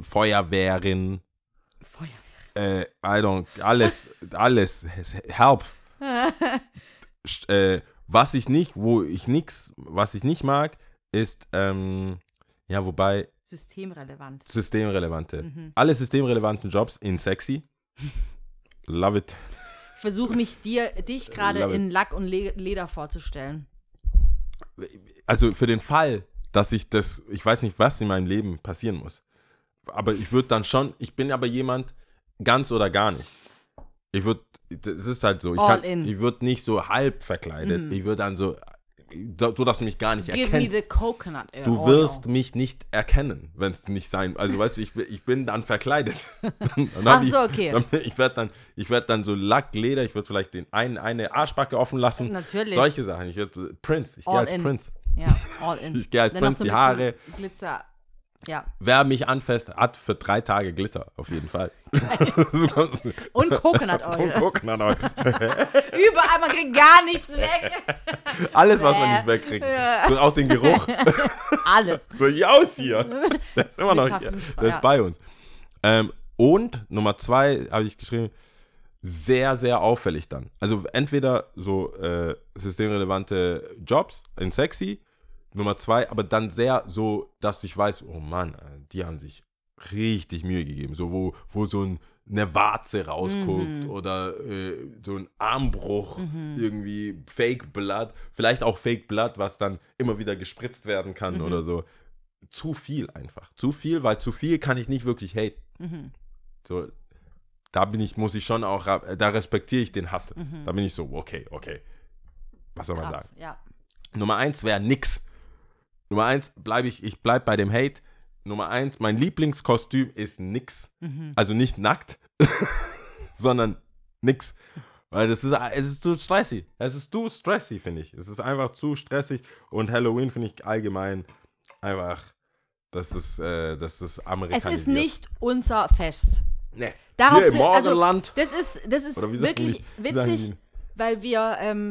Feuerwehrin, Feuer. äh, I don't, alles, alles, help. Äh, was ich nicht, wo ich nix, was ich nicht mag, ist, ähm, ja, wobei, Systemrelevant. systemrelevante. Mhm. Alle systemrelevanten Jobs in sexy. Love it. Ich versuche mich dir, dich gerade in Lack und Le Leder vorzustellen. Also für den Fall, dass ich das, ich weiß nicht, was in meinem Leben passieren muss. Aber ich würde dann schon, ich bin aber jemand, ganz oder gar nicht. Ich würde, das ist halt so, ich, All kann- in. Mhm. ich würde nicht so halb verkleidet. Ich würde dann so, du mich gar nicht oil. Du wirst mich nicht erkennen, wenn es nicht sein. Also weißt du, ich, bin- ich bin dann verkleidet. Dann hab Ach ich, so, okay. Dann, ich werde dann, ich werde dann so Lack, Leder, ich würde vielleicht den einen, eine Arschbacke offen lassen. Natürlich. Solche Sachen. Ich werde Prince. Ich gehe als in. Prince. Ja, all in. Ich gehe als Dann ein die Haare. Glitzer. Ja. Wer mich anfasst, hat für drei Tage Glitter, auf jeden Fall. Und Coconut Und Oil. Coconut Oil. Überall, man kriegt gar nichts weg. Alles, was man nicht wegkriegt. So auch den Geruch. Alles. So, jaus hier. Der ist immer noch hier. Der ja. ist bei uns. Ähm, und Nummer zwei habe ich geschrieben, sehr, sehr auffällig dann. Also entweder so äh, systemrelevante Jobs in sexy, Nummer zwei, aber dann sehr so, dass ich weiß, oh Mann, äh, die haben sich richtig Mühe gegeben. So, wo, wo so ein, eine Warze rausguckt oder äh, so ein Armbruch, irgendwie Fake Blood, vielleicht auch Fake Blood, was dann immer wieder gespritzt werden kann oder so. Zu viel einfach. Zu viel, weil zu viel kann ich nicht wirklich haten. Mhm. So, da bin ich, muss ich schon auch, äh, da respektiere ich den Hustle. Mhm. Da bin ich so, okay, okay. Was soll man Krass, sagen? ja. Nummer eins wäre nix. Nummer eins bleibe ich, ich bleib bei dem Hate. Nummer eins, mein Lieblingskostüm ist nix. Mhm. Also nicht nackt, sondern nix. Weil das ist, es ist zu stressig. Es ist zu stressig, finde ich. Es ist einfach zu stressig. Und Halloween finde ich allgemein einfach, das ist, äh, das ist Es amerikanisiert. ist nicht unser Fest. Nee. Darauf Hier im sind- also, Morgenland. Das ist, das ist wirklich die- witzig, weil wir, ähm,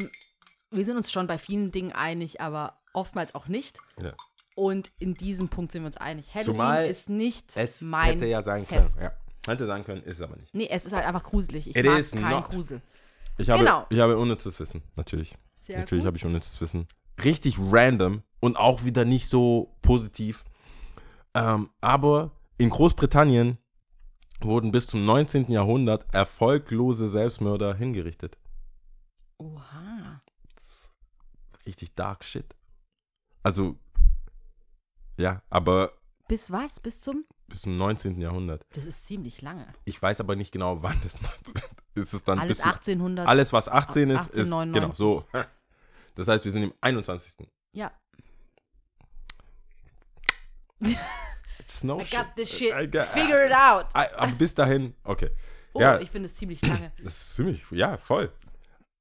wir sind uns schon bei vielen Dingen einig, aber oftmals auch nicht. Ja. Und in diesem Punkt sind wir uns einig. Halloween Zumal ist nicht Es mein hätte ja sein Fest. können. Ja. Hätte sein können, ist es aber nicht. Nee, es ist halt einfach gruselig. Ich It mag keinen not. Grusel. Ich habe, Genau. ich habe unnützes Wissen, natürlich. Sehr natürlich habe ich unnützes Wissen. Richtig random und auch wieder nicht so positiv. Ähm, aber in Großbritannien wurden bis zum 19. Jahrhundert erfolglose Selbstmörder hingerichtet. Oha. Richtig dark shit. Also, ja, aber Bis was? Bis zum? bis zum 19. Jahrhundert. Das ist ziemlich lange. Ich weiß aber nicht genau, wann das ist. Es dann Alles bis zum 1800. Alles, was 18 ist, ist 1899. genau so. Das heißt, wir sind im 21. Ja. Just no I shit. got this shit I got- figured out. Ah, Aber bis dahin, okay. Oh, ja, ich finde es ziemlich lange. das ist ziemlich, ja, voll.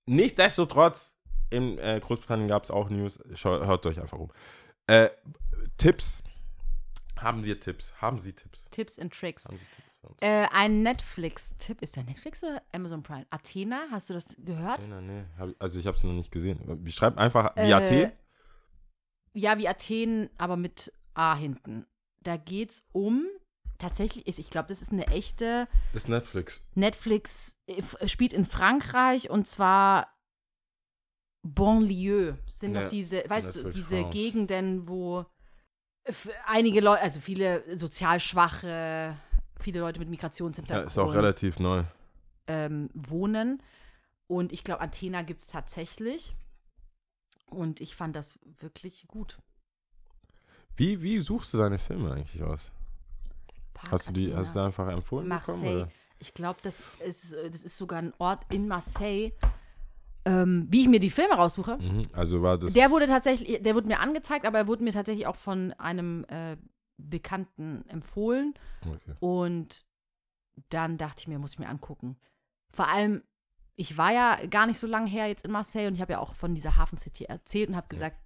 Nichtsdestotrotz, in äh, Großbritannien gab es auch News. Schau, hört euch einfach um. Äh, Tipps. Haben wir Tipps? Haben Sie Tipps? Tipps and Tricks. Haben Sie Tipps? Äh, ein Netflix-Tipp. Ist der Netflix oder Amazon Prime? Athena, hast du das gehört? Athena, nee, hab, also ich habe es noch nicht gesehen. Wie schreibt einfach wie Äh, Athen? Ja, wie Athen, aber mit A hinten. Da geht's um. Tatsächlich ist, ich glaube, das ist eine echte Ist Netflix. Netflix äh, spielt in Frankreich und zwar Bonlieu. Sind Ja, diese, weißt du, diese France. Gegenden, wo einige Leute, also viele sozial schwache, viele Leute mit Ja, Migrationshintergrund ist auch relativ neu. ähm, wohnen. Und ich glaube, Athena gibt es tatsächlich. Und ich fand das wirklich gut. Wie, wie suchst du deine Filme eigentlich aus? Park Hast du die, Athena. hast du einfach empfohlen bekommen? Marseille. Oder? Ich glaube, das ist, äh, das ist sogar ein Ort in Marseille, ähm, wie ich mir die Filme raussuche. Mhm, also war das. Der wurde tatsächlich, der wurde mir angezeigt, aber er wurde mir tatsächlich auch von einem äh, Bekannten empfohlen. Okay. Und dann dachte ich mir, muss ich mir angucken. Vor allem, ich war ja gar nicht so lange her jetzt in Marseille und ich habe ja auch von dieser Hafencity erzählt und habe gesagt,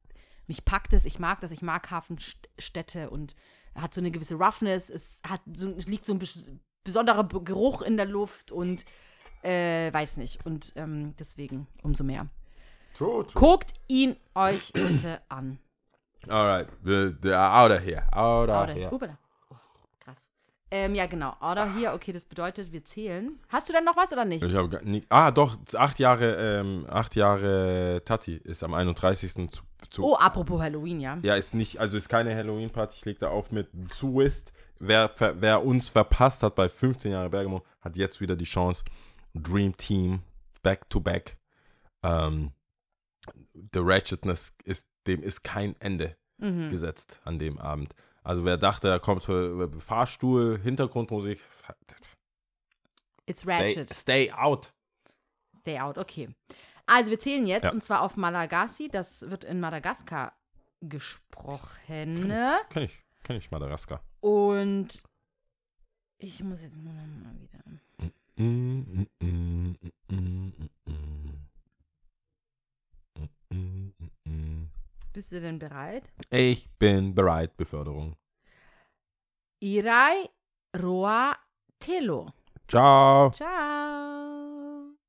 mich packt es, ich mag das, ich mag Hafenstädte und hat so eine gewisse Roughness, es hat so, liegt so ein bes- besonderer Be- Geruch in der Luft und äh, weiß nicht. Und ähm, deswegen umso mehr. True, true. Guckt ihn euch bitte an. Alright, wir, they're out of here. Out of Oder, here. Oh, krass. Ähm, ja, genau. Oder hier, okay, das bedeutet, wir zählen. Hast du denn noch was oder nicht? Ich habe nie. Ah, doch, acht Jahre, ähm, acht Jahre Tati ist am 31. zu. zu Oh, apropos Halloween, ja. Ja, ist nicht, also ist keine Halloween-Party. Ich leg da auf mit Twist. Wer, wer uns verpasst hat bei 15 Jahre Bergamo, hat jetzt wieder die Chance. Dream Team, back to back. Ähm, the Ratchetness ist, dem ist kein Ende Mhm. gesetzt an dem Abend. Also wer dachte, da kommt für Fahrstuhl, Hintergrundmusik, It's stay, Ratchet. stay out. Stay out, okay. Also, wir zählen jetzt Ja. und zwar auf Malagasy. Das wird in Madagaskar gesprochen. Kenn ich, kenn ich Madagaskar. Und ich muss jetzt nur noch mal wieder. Mm, mm, mm. Bist du denn bereit? Ich bin bereit, Beförderung. Irai Roa Telo. Ciao. Ciao.